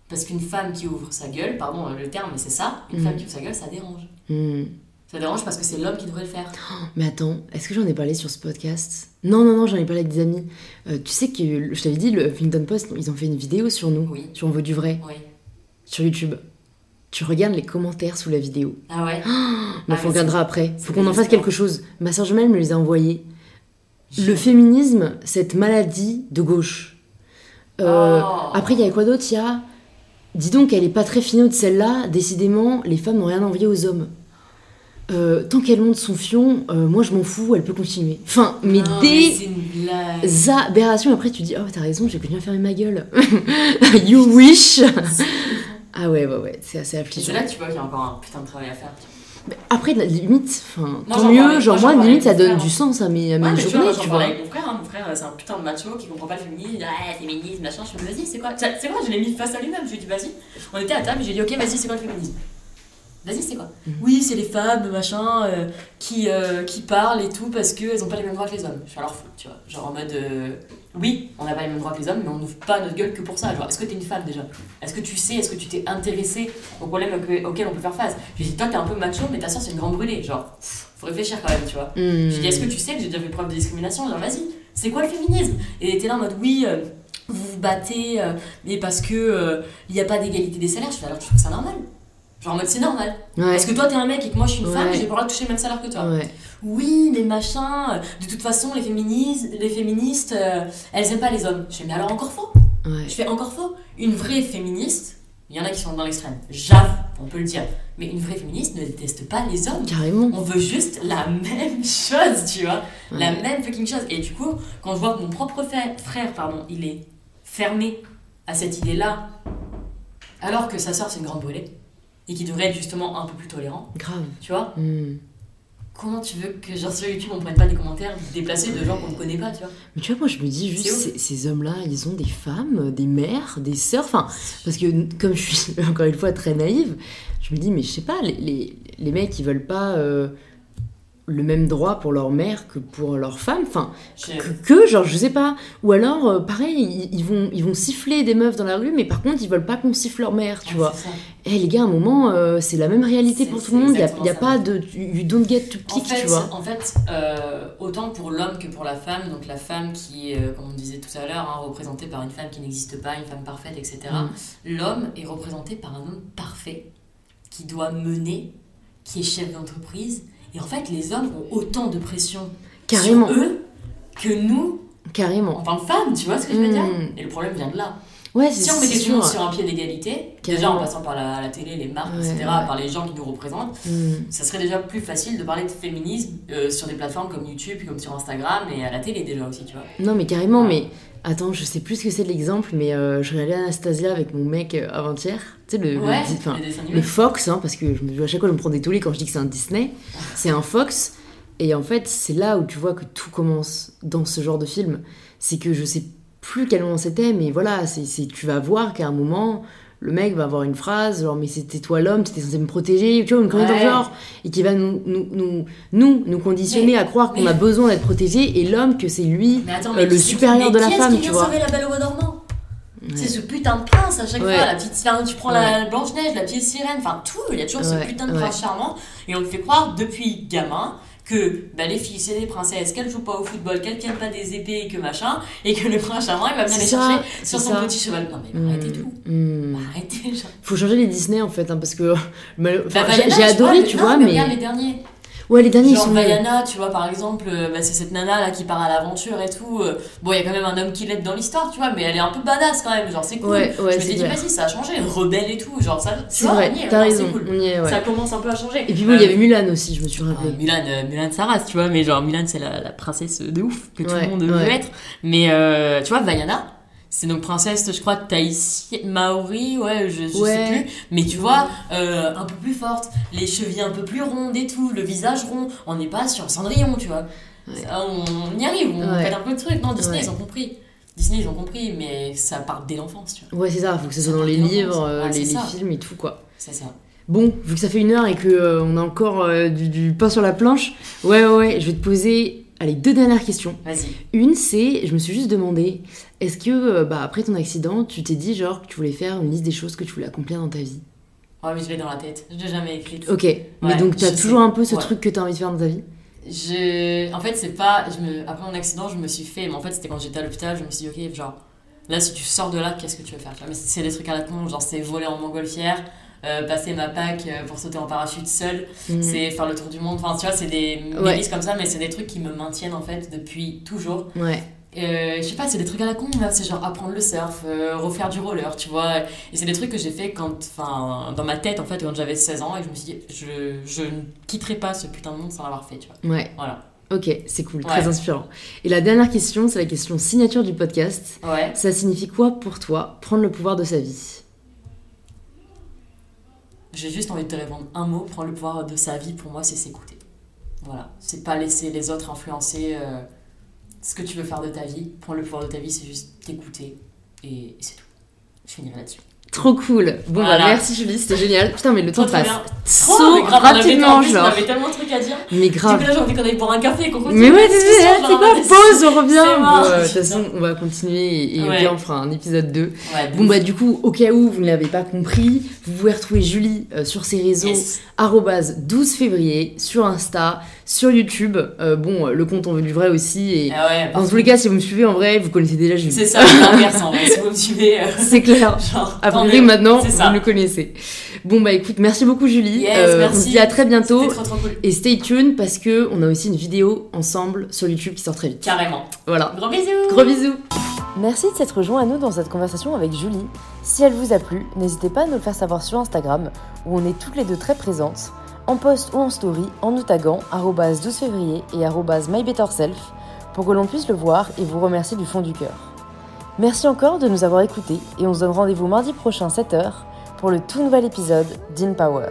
parce qu'une femme qui ouvre sa gueule, pardon le terme, mais c'est ça, une mm. femme qui ouvre sa gueule, ça dérange. Mm. Ça dérange parce que c'est l'homme qui devrait le faire. mais attends, est-ce que j'en ai parlé sur ce podcast? Non, non, non, j'en ai parlé avec des amis. Euh, tu sais que, je t'avais dit, le Huffington Post, ils ont fait une vidéo sur nous, oui. sur On veut du vrai, oui. sur YouTube. Tu regardes les commentaires sous la vidéo. Ah ouais Mais on regardera après. Faut qu'on en fasse quelque chose. Ma soeur jumelle me les a envoyés. Le féminisme, cette maladie de gauche. Euh, oh. Après, il y a quoi d'autre? Il y a Dis donc, elle est pas très de celle-là. Décidément, les femmes n'ont rien à envier aux hommes. Euh, tant qu'elle monte son fion, euh, moi je m'en fous, elle peut continuer. Enfin, mais des aberrations. Après, tu dis, oh, t'as raison, j'ai bien fermer ma gueule. you wish. ah ouais, ouais, ouais, c'est assez affligeant. C'est là que tu vois qu'il y a encore un putain de travail à faire. Après, la limite, enfin, tant mieux, genre, moi, limite, ça donne du sens à mes, à mes journées, tu vois. Avec mon frère, hein, mon frère, c'est un putain de macho qui comprend pas le féminisme, ah, féminisme, machin, je me dis, vas-y, c'est quoi? C'est quoi? Je l'ai mis face à lui-même, je lui ai dit, vas-y. On était à table, j'ai dit, ok, vas-y, c'est quoi le féminisme? Vas-y, c'est quoi mhm. Oui, c'est les femmes, machin, euh, qui, euh, qui parlent et tout parce qu'elles ont pas les mêmes droits que les hommes. Je suis alors fou, tu vois. Genre en mode. Euh, oui, on n'a pas les mêmes droits que les hommes, mais on n'ouvre pas notre gueule que pour ça. Genre, est-ce que t'es une femme déjà? Est-ce que tu sais, est-ce que tu t'es intéressé au problème auquel on peut faire face? Je lui dis, toi, t'es un peu macho, mais ta soeur, c'est une grande brûlée. Genre, faut réfléchir quand même, tu vois. Je lui dis, est-ce que tu sais que j'ai déjà fait preuve de discrimination? Genre, vas-y, c'est quoi le féminisme? Et t'es là en mode, oui vous vous battez, mais parce que il n'y a pas d'égalité des salaires. Je fais alors tu trouves ça normal? Genre en mode c'est normal. Parce que toi t'es un mec et que moi je suis une femme, j'ai pas le droit de toucher le même salaire que toi. Oui, mais machin, de toute façon les féministes, les féministes euh, elles aiment pas les hommes. Je fais mais alors encore faux? Je fais encore faux? Une vraie féministe, il y en a qui sont dans l'extrême, j'avoue, on peut le dire. Mais une vraie féministe ne déteste pas les hommes. Carrément. On veut juste la même chose, tu vois. La même fucking chose. Et du coup, quand je vois que mon propre frère, pardon, il est fermé à cette idée-là, alors que sa soeur c'est une grande brûlée et qui devrait être justement un peu plus tolérant. Grave. Tu vois hmm. Comment tu veux que genre sur YouTube on prenne pas des commentaires déplacés de gens qu'on ne connaît pas, tu vois Mais tu vois, moi je me dis juste, ces, hommes-là, ils ont des femmes, des mères, des sœurs, enfin, parce que comme je suis encore une fois très naïve, je me dis, mais je sais pas, les, les, les mecs ils veulent pas. Euh, le même droit pour leur mère que pour leur femme enfin que, genre je sais pas. Ou alors euh, pareil ils, vont ils vont siffler des meufs dans la rue mais par contre ils veulent pas qu'on siffle leur mère tu vois. et eh, les gars à un moment euh, c'est la même réalité pour tout le monde. Il y, a, pas de you don't get to pick tu vois. en fait euh, autant pour l'homme que pour la femme donc la femme qui est comme on disait tout à l'heure hein, représentée par une femme qui n'existe pas une femme parfaite etc mm. l'homme est représenté par un homme parfait qui doit mener qui est chef d'entreprise et en fait, les hommes ont autant de pression Carrément. sur eux que nous. Carrément. En tant que femmes, tu vois ce que je veux dire? Hmm. Et le problème vient de là. Ouais, si on mettait tout le monde sur un pied d'égalité, déjà en passant par la, télé, les marques, etc., par les gens qui nous représentent, hmm. ça serait déjà plus facile de parler de féminisme euh, sur des plateformes comme YouTube, comme sur Instagram et à la télé déjà aussi, tu vois. Non, mais carrément, mais attends, je sais plus ce que c'est l'exemple, mais euh, je regardais Anastasia avec mon mec euh, avant-hier, tu sais, le, le, Fox, hein, parce que je me, à chaque fois je me prends des tollés quand je dis que c'est un Disney, c'est un Fox, et en fait, c'est là où tu vois que tout commence dans ce genre de film, c'est que je sais plus quel moment c'était, mais voilà, c'est, tu vas voir qu'à un moment, le mec va avoir une phrase, genre, mais c'était toi l'homme, tu étais censé me protéger, tu vois, une connerie dans genre, et qui va nous, nous, nous, nous, nous conditionner à croire qu'on a besoin d'être protégé, et l'homme, que c'est lui, euh, le supérieur de la femme, tu vois. la belle au dormant C'est ce putain de prince à chaque fois, la petite, tu prends la Blanche-Neige, la petite sirène, enfin tout, il y a toujours ce putain de prince charmant, et on te fait croire depuis gamin que bah, les filles c'est des princesses, qu'elles jouent pas au football, qu'elles tiennent pas des épées et que machin, et que le prince charmant il va venir les chercher sur son petit cheval. Non mais arrêtez tout. Mmh. Arrêtez. Genre. Faut changer les Disney en fait, hein, parce que bah, j'ai adoré, tu vois, mais. les derniers. Ouais, les derniers Genre sont. Vaiana, tu vois, par exemple, euh, bah, c'est cette nana là qui part à l'aventure et tout. euh, Bon, il y a quand même un homme qui l'aide dans l'histoire, tu vois, mais elle est un peu badass quand même. Genre, c'est cool. Ouais, ouais, je c'est m'étais dit, vas-y, ça a changé. Rebelle et tout. Genre, ça. tu vois, vrai, on y est, t'as raison. cool. On y est, ouais. Ça commence un peu à changer. Et puis bon, il y Euh, avait Mulan aussi, je me suis rappelé. Mulan, euh, Mulan Saras, tu vois, mais genre Mulan c'est la, la princesse de ouf que tout le monde veut être. Mais euh, tu vois, Vaiana, c'est donc princesse, je crois, Tahiti, Maori, ouais, je, je Ouais. sais plus. Mais tu vois, euh, un peu plus forte, les chevilles un peu plus rondes et tout, le visage rond. On n'est pas sur Cendrillon, tu vois. Ouais. Ça, on y arrive, on fait un peu de trucs. Non, Disney, ils ont compris. Disney, ils ont compris, mais ça part dès l'enfance, tu vois. Ouais, c'est ça, faut que ce Ça soit dans les livres, euh, les, films et tout, quoi. C'est ça. Bon, vu que ça fait une heure et que euh, on a encore euh, du, du pain sur la planche, ouais, ouais, ouais, je vais te poser, allez, deux dernières questions. Vas-y. Une, c'est, je me suis juste demandé, est-ce que, euh, bah, après ton accident, tu t'es dit, genre, que tu voulais faire une liste des choses que tu voulais accomplir dans ta vie? Ouais, mais je l'ai dans la tête. Je l'ai jamais écrite. Ok, mais donc t'as toujours sais. un peu ce Ouais. truc que t'as envie de faire dans ta vie? Je... En fait, c'est pas. Je me... Après mon accident, je me suis fait. Mais en fait, c'était quand j'étais à l'hôpital, je me suis dit, ok, genre, là, si tu sors de là, qu'est-ce que tu veux faire? Mais c'est des trucs à la con, genre, c'est voler en montgolfière, euh, passer ma PAC euh, pour sauter en parachute seul, Mhm. c'est faire le tour du monde. Enfin, tu vois, c'est des Ouais. mélisses comme ça, mais c'est des trucs qui me maintiennent en fait depuis toujours. Ouais, Euh, je sais pas, c'est des trucs à la con, là, c'est genre apprendre le surf, euh, refaire du roller, tu vois. Et c'est des trucs que j'ai fait quand, enfin, dans ma tête en fait, quand j'avais 16 ans, et je me suis dit, je, je ne quitterai pas ce putain de monde sans l'avoir fait, tu vois. ouais, Voilà. ok, c'est cool, Ouais. très inspirant. Et la dernière question, c'est la question signature du podcast. Ouais. Ça signifie quoi pour toi, prendre le pouvoir de sa vie? J'ai juste envie de te répondre un mot, prendre le pouvoir de sa vie, pour moi, c'est s'écouter. Voilà. C'est pas laisser les autres influencer euh, ce que tu veux faire de ta vie. Prendre le pouvoir de ta vie, c'est juste t'écouter. Et, c'est tout. Je finirai là-dessus. Trop cool. Bon Voilà. bah merci Julie, c'était génial. Putain mais le temps passe Trop, on avait- rapidement en plus, On genre. avait tellement de trucs à dire. Mais Du grave. coup, là, j'ai envie qu'on aille boire un café et qu'on continue. Mais ouais, c'est genre, quoi Pause, on revient. Bon, De toute façon, on va continuer et, Ouais. bien on fera un épisode 2. Ouais, Bon bah du coup, au cas où vous ne l'avez pas compris, vous pouvez retrouver Julie euh, sur ses réseaux yes. arrobase 12 février sur Insta, sur YouTube. Euh, bon, euh, le compte on veut du vrai aussi et Ah ouais, dans tous les cas, si vous me suivez en vrai, vous connaissez déjà Julie. C'est ça, l'inverse en vrai. Si vous me suivez, euh, C'est clair. genre. Priori mieux. maintenant, vous le connaissez. Bon bah écoute, merci beaucoup Julie. Yes, Euh, merci. On se dit à très bientôt. C'était trop trop cool. Et stay tuned parce que on a aussi une vidéo ensemble sur YouTube qui sort très vite. Carrément. Voilà. Gros bisous. Gros bisous. Merci de s'être rejoint à nous dans cette conversation avec Julie. Si elle vous a plu, n'hésitez pas à nous le faire savoir sur Instagram, où on est toutes les deux très présentes, en post ou en story, en nous taguant 12 février et mybetterself, pour que l'on puisse le voir et vous remercier du fond du cœur. Merci encore de nous avoir écoutés et on se donne rendez-vous mardi prochain 7h pour le tout nouvel épisode d'InPower.